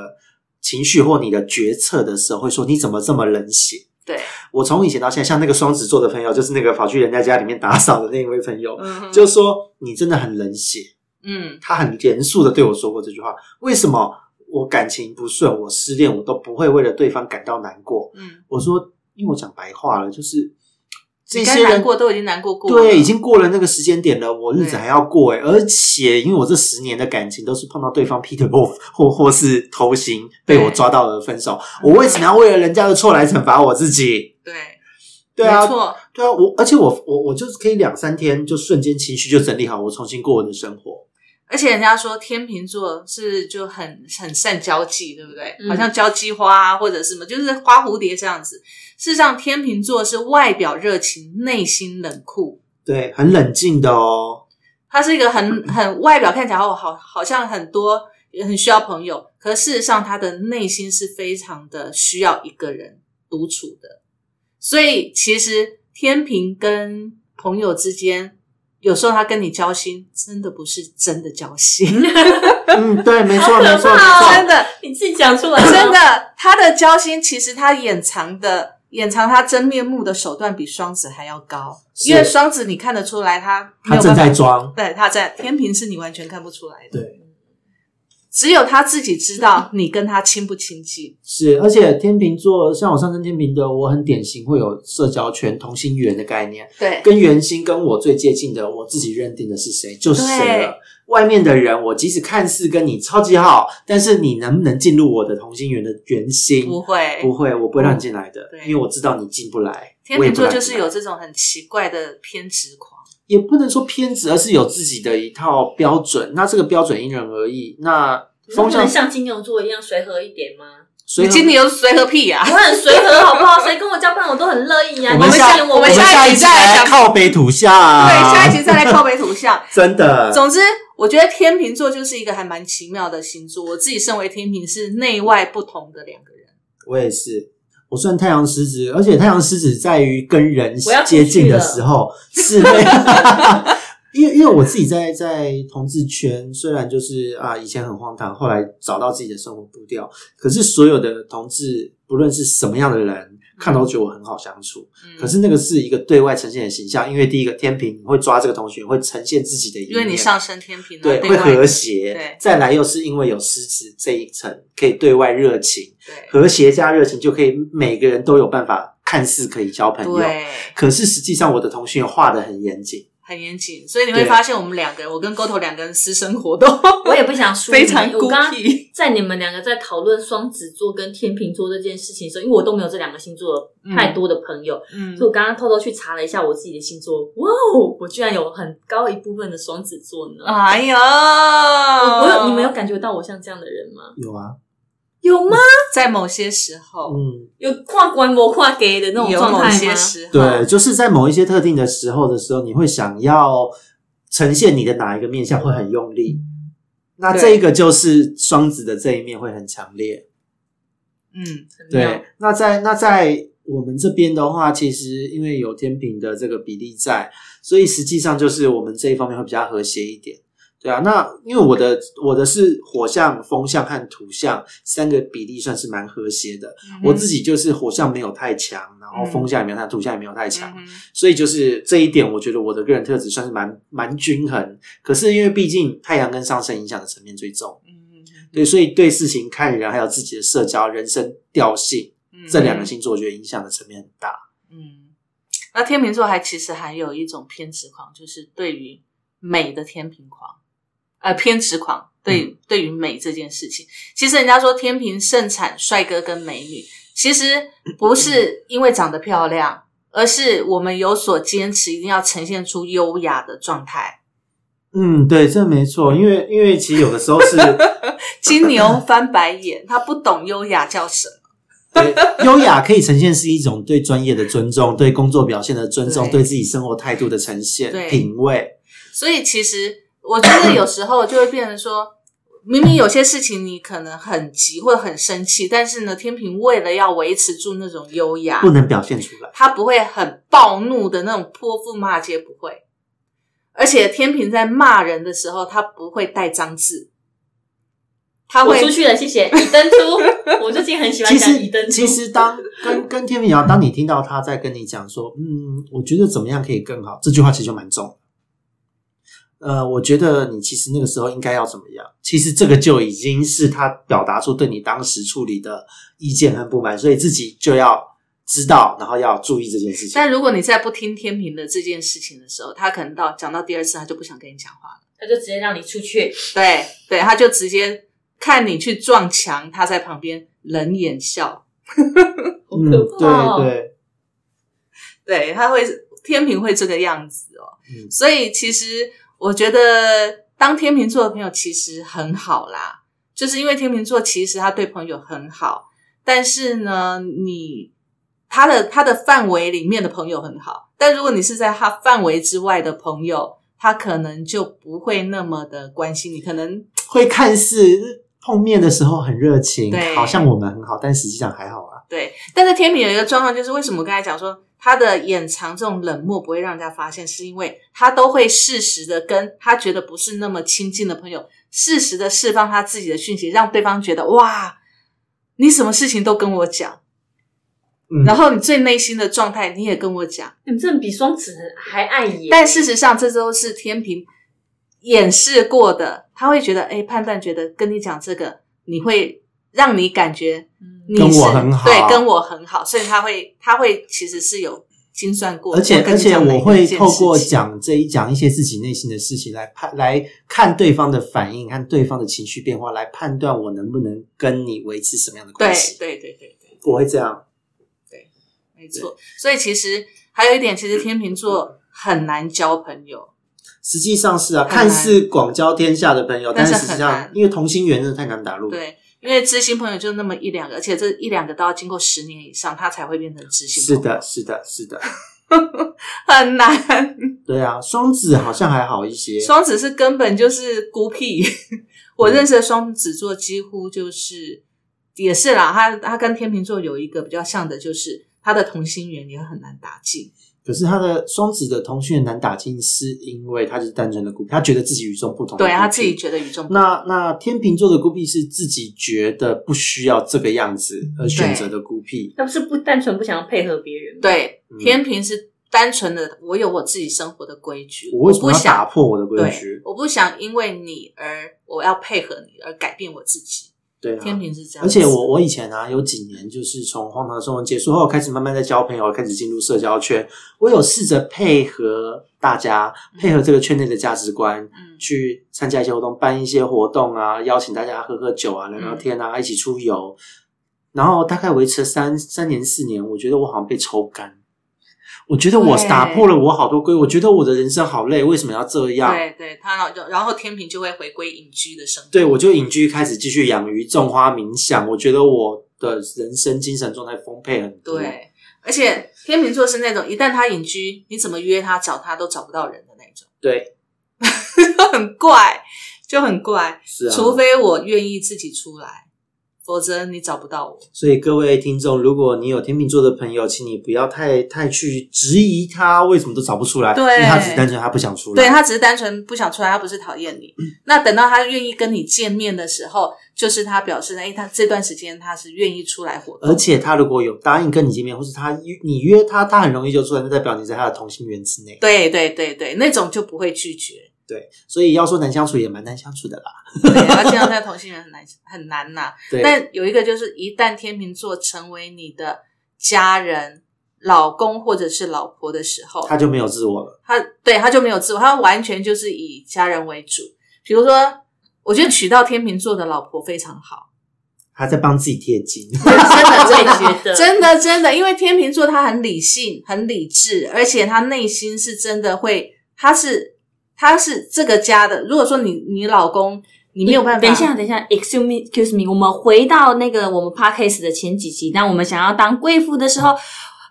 情绪或你的决策的时候，会说你怎么这么冷血？对，我从以前到现在，像那个双子座的朋友，就是那个跑去人家家里面打扫的那一位朋友，嗯，就说你真的很冷血。嗯他很严肃的对我说过这句话。为什么我感情不顺，我失恋，我都不会为了对方感到难过？嗯，我说，因为我讲白话了，就是这你该难些人过都已经难过过了，对，已经过了那个时间点了，我日子还要过哎，而且因为我这十年的感情都是碰到对方劈腿或或或是偷腥被我抓到而分手，我为什么要为了人家的错来惩罚我自己？对对啊没，错，对啊，我而且我我我就是可以两三天就瞬间情绪就整理好，我重新过我的生活。而且人家说天秤座是就很很善交际，对不对？嗯好像交际花啊，或者什么，就是花蝴蝶这样子。事实上，天秤座是外表热情，内心冷酷。对，很冷静的哦。他是一个很很外表看起来好好好像很多很需要朋友，可事实上他的内心是非常的需要一个人独处的。所以其实天平跟朋友之间，有时候他跟你交心，真的不是真的交心，嗯，对，没错，没错。真的你自己讲出来，真的，他的交心其实他掩藏的。掩藏他真面目的手段比双子还要高，因为双子你看得出来他他正有在装，对，他在天平是你完全看不出来的。对，只有他自己知道你跟他亲不亲近。是，而且天秤座像我上升天平的，我很典型会有社交圈、同心圆的概念，对跟圆心跟我最接近的，我自己认定的是谁就是谁了。外面的人，我即使看似跟你超级好，但是你能不能进入我的同心圆的圆心？不会，不会，我不会让你进来的，对因为我知道你进不来。天秤座就是有这种很奇怪的偏执狂。也不能说偏执，而是有自己的一套标准。那这个标准因人而异。那风能像金牛座一样随和一点吗？随和你今年有随和屁呀、我很随和，好不好？谁跟我交朋友我都很乐意啊。我们下我我们下下一集再来讲靠北土下、啊，对，下一集再来靠北图像。真的总之，我觉得天秤座就是一个还蛮奇妙的星座。我自己身为天秤，是内外不同的两个人。我也是，我算太阳狮子，而且太阳狮子在于跟人接近的时候是会。[LAUGHS] 因为因为我自己在在同志圈，虽然就是啊以前很荒唐，后来找到自己的生活步调，可是所有的同志，不论是什么样的人，看都觉得我很好相处。嗯。可是那个是一个对外呈现的形象，因为第一个天平你会抓这个同学，会呈现自己的一面，因为你上升天平啊，对会和谐对，再来又是因为有狮子这一层，可以对外热情，对。和谐加热情就可以每个人都有办法，看似可以交朋友，可是实际上我的同学画的很严谨，很严谨，所以你会发现我们两个人，我跟沟头两个人私生活都 [LAUGHS] 我也不想说 [LAUGHS] 非常孤你们我刚刚僻。在你们两个在讨论双子座跟天秤座这件事情的时候，因为我都没有这两个星座太多的朋友，嗯所以我刚刚偷偷去查了一下我自己的星座，哇哦，我居然有很高一部分的双子座呢。哎呀，我我有你们有感觉到我像这样的人吗？有啊，有吗？在某些时候，嗯，有跨关我跨给的那种有某状态吗？些时候，对，就是在某一些特定的时候的时候，你会想要呈现你的哪一个面相，会很用力。那对这一个就是双子的这一面会很强烈。嗯，很妙对，那在那在我们这边的话，其实因为有天平的这个比例在，所以实际上就是我们这一方面会比较和谐一点。对啊，那因为我的我的是火象、风象和土象三个比例算是蛮和谐的。我自己就是火象没有太强，然后风象也没有太，土象也没有太强，嗯所以就是这一点，我觉得我的个人特质算是蛮蛮均衡。可是因为毕竟太阳跟上升影响的层面最重，嗯哼对，所以对事情看人还有自己的社交、人生调性嗯。这两个星座，我觉得影响的层面很大。嗯，那天秤座还其实还有一种偏执狂，就是对于美的天平狂，呃，偏执狂。对，对于美这件事情，其实人家说天平盛产帅哥跟美女，其实不是因为长得漂亮，而是我们有所坚持，一定要呈现出优雅的状态。嗯，对，这没错，因为因为其实有的时候是 [LAUGHS] 金牛翻白眼，他不懂优雅叫什么。[LAUGHS] 对优雅可以呈现是一种对专业的尊重，对工作表现的尊重，对对自己生活态度的呈现、品味。所以其实我觉得有时候就会变成说，明明有些事情你可能很急或者很生气，但是呢，天平为了要维持住那种优雅不，能表现出来。他不会很暴怒的那种泼妇骂街，不会。而且天平在骂人的时候，他不会带脏字，他会我出去了，谢谢。已登出，我最近很喜欢其实讲已登出。其实当跟跟天平聊，当你听到他在跟你讲说，嗯，我觉得怎么样可以更好，这句话其实就蛮重的。呃，我觉得你其实那个时候应该要怎么样？其实这个就已经是他表达出对你当时处理的意见和不满，所以自己就要知道，然后要注意这件事情。但如果你在不听天平的这件事情的时候，他可能到讲到第二次，他就不想跟你讲话了。他就直接让你出去。对对，他就直接看你去撞墙，他在旁边冷眼笑。[LAUGHS] 好嗯，可怕哦对对，对，他会天平会这个样子哦。嗯所以其实我觉得当天秤座的朋友其实很好啦，就是因为天秤座其实他对朋友很好，但是呢，你他的他的范围里面的朋友很好，但如果你是在他范围之外的朋友，他可能就不会那么的关心你，可能会看似碰面的时候很热情，好像我们很好，但实际上还好啊。对，但是天平有一个状况，就是为什么我刚才讲说他的掩藏这种冷漠不会让人家发现，是因为他都会适时的跟他觉得不是那么亲近的朋友，适时的释放他自己的讯息，让对方觉得哇，你什么事情都跟我讲，嗯，然后你最内心的状态你也跟我讲，你们真的比双子还爱演。但事实上这都是天平掩饰过的，他会觉得哎，判断觉得跟你讲这个，你会让你感觉嗯跟我很好对，跟我很好，所以他会他会其实是有精算过，而且而且我会透过，讲这一讲一些自己内心的事情来判来看对方的反应看对方的情绪变化，来判断我能不能跟你维持什么样的关系。对对对对，我会这样。对没错。所以其实还有一点，其实天秤座很难交朋友，实际上是啊，看似广交天下的朋友，但是实际上因为同心圆真的太难打入。，对，因为知心朋友就那么一两个，而且这一两个都要经过十年以上，他才会变成知心朋友。是的，是的，是的，[LAUGHS] 很难。对啊，双子好像还好一些。双子是根本就是孤僻，我认识的双子座几乎就是也是啦，他他跟天秤座有一个比较像的，就是他的同心圆也很难打进。可是他的双子的同性恋难打进，是因为他就是单纯的孤僻，他觉得自己与众不同。对他自己觉得与众不同。那那天秤座的孤僻是自己觉得不需要这个样子而选择的孤僻。他不是不单纯不想要配合别人？对嗯天平是单纯的，我有我自己生活的规矩，我为什么要不想打破我的规矩？，我不想因为你而我要配合你而改变我自己。对啊，天平是这样而，且我我以前啊，有几年就是从荒唐生活结束后，开始慢慢在交朋友，开始进入社交圈。我有试着配合大家，配合这个圈内的价值观，嗯去参加一些活动，办一些活动啊，邀请大家喝喝酒啊，聊聊天嗯啊，一起出游。然后大概维持了三三年四年，我觉得我好像被抽干。我觉得我打破了我好多规，我觉得我的人生好累，为什么要这样？对对，他然后天平就会回归隐居的生活。对，我就隐居开始继续养鱼、种花、冥想。我觉得我的人生精神状态丰沛很多。，对，而且天秤座是那种一旦他隐居，你怎么约他、找他都找不到人的那种，对，[LAUGHS] 就很怪，就很怪。是啊。除非我愿意自己出来，否则你找不到我。所以各位听众，如果你有天秤座的朋友，请你不要太太去质疑他为什么都找不出来，对因为他只是单纯他不想出来。对他只是单纯不想出来，他不是讨厌你。[CLEARS THROAT] 那等到他愿意跟你见面的时候，就是他表示，哎，他这段时间他是愿意出来活动，而且他如果有答应跟你见面，或是他约你约他，他很容易就出来，那代表你在他的同心圆之内。对对对对，那种就不会拒绝。对，所以要说难相处也蛮难相处的啦。[LAUGHS] 对，他这样在同性人很难很难呐、[LAUGHS] 对，但有一个就是，一旦天秤座成为你的家人、老公或者是老婆的时候，他就没有自我了。他对他就没有自我，他完全就是以家人为主。比如说，我觉得娶到天秤座的老婆非常好，他在帮自己贴金。真的，我也觉得，真的真的，因为天秤座他很理性、很理智，而且他内心是真的会，他是他是这个家的。如果说你你老公你没有办法，等一下，等一下，excuse me，excuse me，我们回到那个我们 podcast 的前几集，当我们想要当贵妇的时候，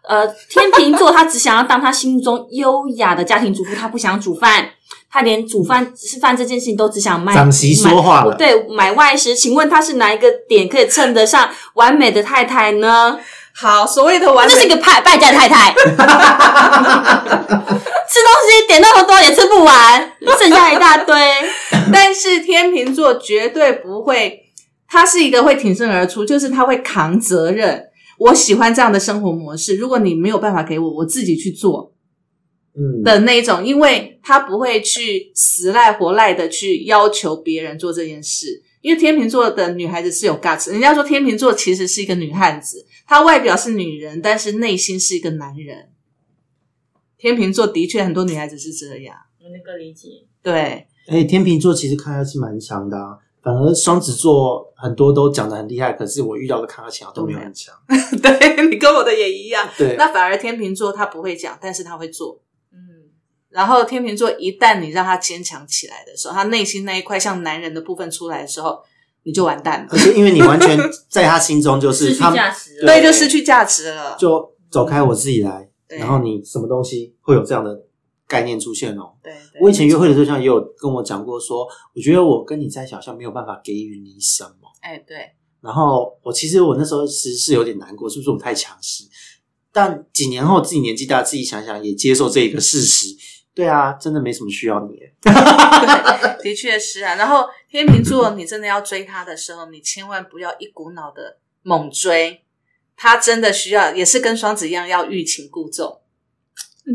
呃，天秤座他只想要当他心目中优雅的家庭主妇，他不想煮饭，他连煮饭吃饭这件事情都只想卖。长媳说话了对，买外食，请问他是哪一个点可以称得上完美的太太呢？好所谓的完美这是一个败败家太太，[LAUGHS] 吃东西点那么多也吃不完，[LAUGHS] 剩下一大堆。[LAUGHS] 但是天秤座绝对不会，他是一个会挺身而出，就是他会扛责任。我喜欢这样的生活模式，如果你没有办法给我，我自己去做嗯，的那一种，因为他不会去死赖活赖的去要求别人做这件事。因为天秤座的女孩子是有 guts，人家说天秤座其实是一个女汉子，她外表是女人，但是内心是一个男人。天秤座的确很多女孩子是这样，我能够理解。对，哎，天秤座其实抗压性蛮强的啊，反而双子座很多都讲的很厉害，可是我遇到的抗压性都没有很强。[LAUGHS] 对你跟我的也一样。对，那反而天秤座他不会讲，但是他会做。嗯，然后天秤座一旦你让他坚强起来的时候，他内心那一块像男人的部分出来的时候，你就完蛋了而，且因为你完全在他心中就失去是他价值了。对，就失去价值了。就走开，我自己来。对然后你什么东西会有这样的概念出现哦？对，对我以前约会的对象也有跟我讲过说，我觉得我跟你在一起好像没有办法给予你什么。哎，对，然后我其实我那时候其实是有点难过，是不是我太强势？但几年后自己年纪大，自己想想也接受这一个事实。对啊，真的没什么需要你。[LAUGHS] 的确是啊。然后天秤座，你真的要追他的时候，你千万不要一股脑的猛追，他真的需要，也是跟双子一样要欲擒故纵。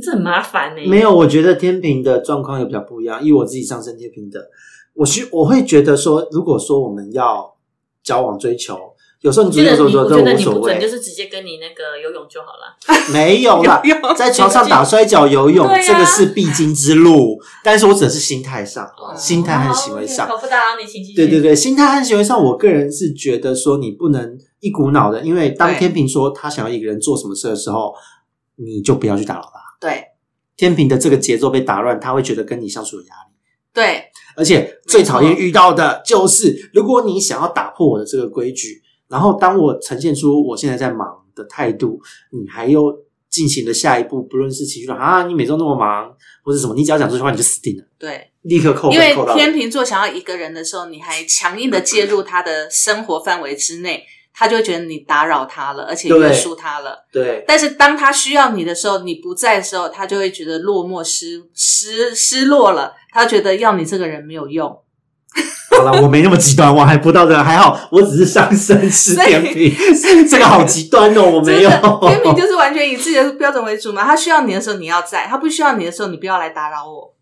这很麻烦呢、没有，我觉得天平的状况也比较不一样。以我自己上升天平的，我需我会觉得说，如果说我们要交往追求，有时候你追求我觉得你，我觉得说都无所谓，就，是直接跟你那个游泳就好了。[LAUGHS] 没有啦 [LAUGHS] 在床上打摔跤、游泳，这个是必经之路。但是我指的是心态上，哦心态和行为上。我不打扰你，请继续。对对对，心态和行为上，我个人是觉得说你不能一股脑的，因为当天平说他想要一个人做什么事的时候，你就不要去打扰他。对天平的这个节奏被打乱，他会觉得跟你相处有压力。对，而且最讨厌遇到的就是，如果你想要打破我的这个规矩，然后当我呈现出我现在在忙的态度，你还又进行了下一步，不论是情绪上啊，你每周那么忙，或者什么，你只要讲这句话，你就死定了，对，立刻扣因为。天秤座想要一个人的时候，你还强硬的介入他的生活范围之内，他就会觉得你打扰他了，而且约束他了。对，但是当他需要你的时候，你不在的时候，他就会觉得落寞失失失落了，他觉得要你这个人没有用。[LAUGHS] 好了，我没那么极端，我还不到这个，还好，我只是上身是天平，这个好极端哦，我没有。天平就是完全以自己的标准为主嘛，他需要你的时候你要在，他不需要你的时候你不要来打扰我。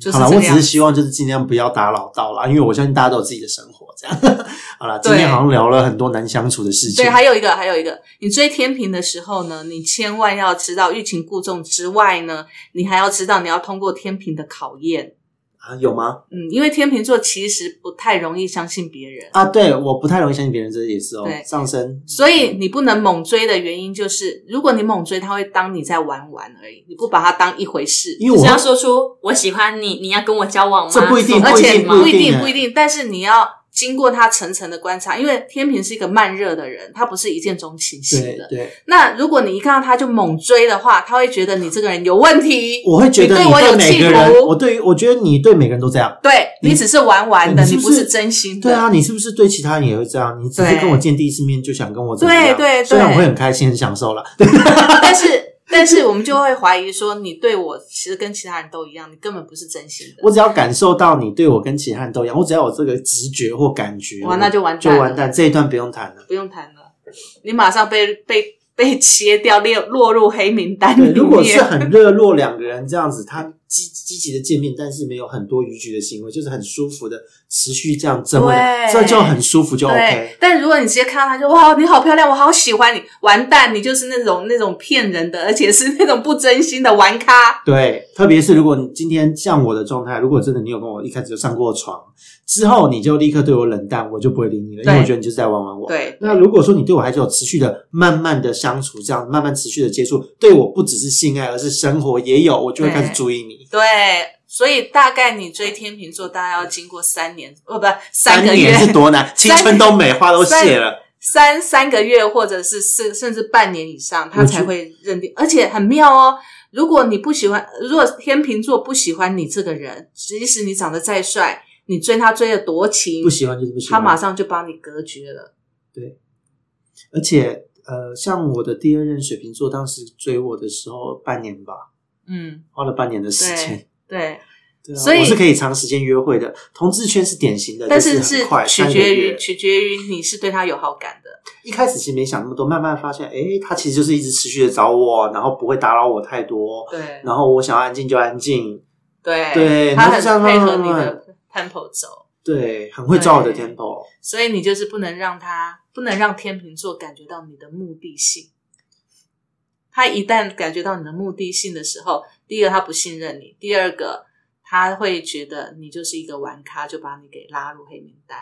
就是好了，我只是希望就是尽量不要打扰到啦，因为我相信大家都有自己的生活，这样。[LAUGHS] 好了，今天好像聊了很多难相处的事情。对，还有一个，还有一个，你追天平的时候呢，你千万要知道欲擒故纵之外呢，你还要知道你要通过天平的考验。啊，有吗？嗯，因为天秤座其实不太容易相信别人，啊，对，我不太容易相信别人，这也是哦对。上升，所以你不能猛追的原因就是，如果你猛追，他会当你在玩玩而已，你不把他当一回事。因为我只要说出我喜欢你，你要跟我交往吗？这不一定而且不一定不一定欸不一定，但是你要经过他层层的观察，因为天平是一个慢热的人，他不是一见钟情型的。对对，那如果你一看到他就猛追的话，他会觉得你这个人有问题。我会觉得你对我有企，图我对于我觉得你对每个人都这样。对你你只是玩玩的，你是不是真心的。对啊，你是不是对其他人也会这样？你只是跟我见第一次面就想跟我怎么样？对对对虽然我会很开心、很享受啦。但是但是我们就会怀疑说，你对我其实跟其他人都一样，你根本不是真心的。我只要感受到你对我跟其他人都一样，我只要有这个直觉或感觉，哇那就完蛋了就完蛋。这一段不用谈了。不用谈了，你马上被被被切掉，列落入黑名单里对，面。如果是很热络两个人这样子，他积积极的见面，但是没有很多逾矩的行为，就是很舒服的持续这样争论，对这就很舒服，就 OK。，但如果你直接看到他就哇，你好漂亮，我好喜欢你，完蛋，你就是那种那种骗人的，而且是那种不真心的玩咖。对，特别是如果你今天像我的状态，如果真的你有跟我一开始就上过床，之后你就立刻对我冷淡，我就不会理你了，因为我觉得你就是在玩玩我。对，那如果说你对我还是有持续的、慢慢的相处，这样慢慢持续的接触，对我不只是性爱，而是生活也有，我就会开始注意你。对，所以大概你追天秤座，大概要经过三年，哦不，三个月年，是多难，[LAUGHS] 青春都美，花都谢了。三三个月或者是甚甚至半年以上，他才会认定，而且很妙哦。如果你不喜欢，如果天秤座不喜欢你这个人，即使你长得再帅，你追他追的多勤不，喜欢就是不喜欢，他马上就帮你隔绝了。对而且呃，像我的第二任水瓶座，当时追我的时候，半年吧，嗯，花了半年的时间。对，对啊，所以我是可以长时间约会的。同志圈是典型的，但是是很快取决于取决于你是对他有好感的。一开始其实没想那么多，慢慢发现，哎，他其实就是一直持续的找我，然后不会打扰我太多，对然后我想要安静就安静，对对他很配合你的 tempo 走，对，很会抓我的对 tempo。所以你就是不能让他不能让天秤座感觉到你的目的性。他一旦感觉到你的目的性的时候，第一个他不信任你，第二个他会觉得你就是一个玩咖，就把你给拉入黑名单。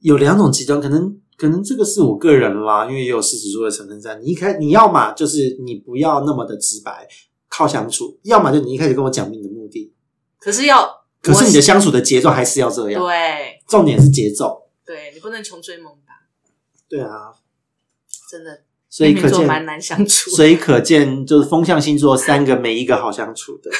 有两种极端，可能可能这个是我个人啦，因为也有狮子座的成分在。你一开你要嘛就是你不要那么的直白，靠相处；要么就你一开始跟我讲明你的目的，可是要，可是你的相处的节奏还是要这样。对重点是节奏。对，你不能穷追猛打，对啊，真的，所以可天秤座蛮见，难相处的。所以可见，就是风象星座三个没一个好相处的，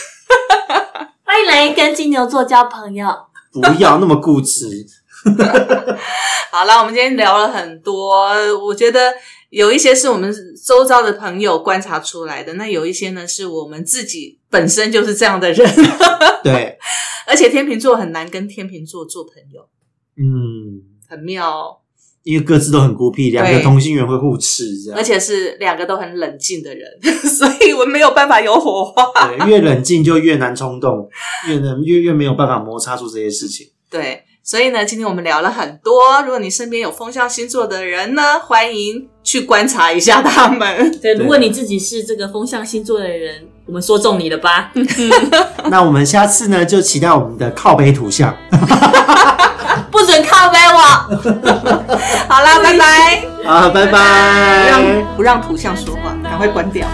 [LAUGHS] 欢迎来跟金牛座交朋友。不要那么固执。[LAUGHS] 好了，我们今天聊了很多，我觉得有一些是我们周遭的朋友观察出来的，那有一些呢是我们自己本身就是这样的人，对，[LAUGHS] 而且天秤座很难跟天秤座做朋友，嗯，很妙哦，因为各自都很孤僻，两个同心圆会互斥，这样。而且是两个都很冷静的人，[LAUGHS] 所以我们没有办法有火花。对，越冷静就越难冲动，越能越越没有办法摩擦出这些事情。对，所以呢，今天我们聊了很多。如果你身边有风象星座的人呢，欢迎去观察一下他们。对，对如果你自己是这个风象星座的人，我们说中你了吧？[LAUGHS] 那我们下次呢，就期待我们的靠背图像。[LAUGHS] 不准靠背我。[LAUGHS] 好啦，拜拜。啊，拜拜。不让不让图像说话，赶快关掉。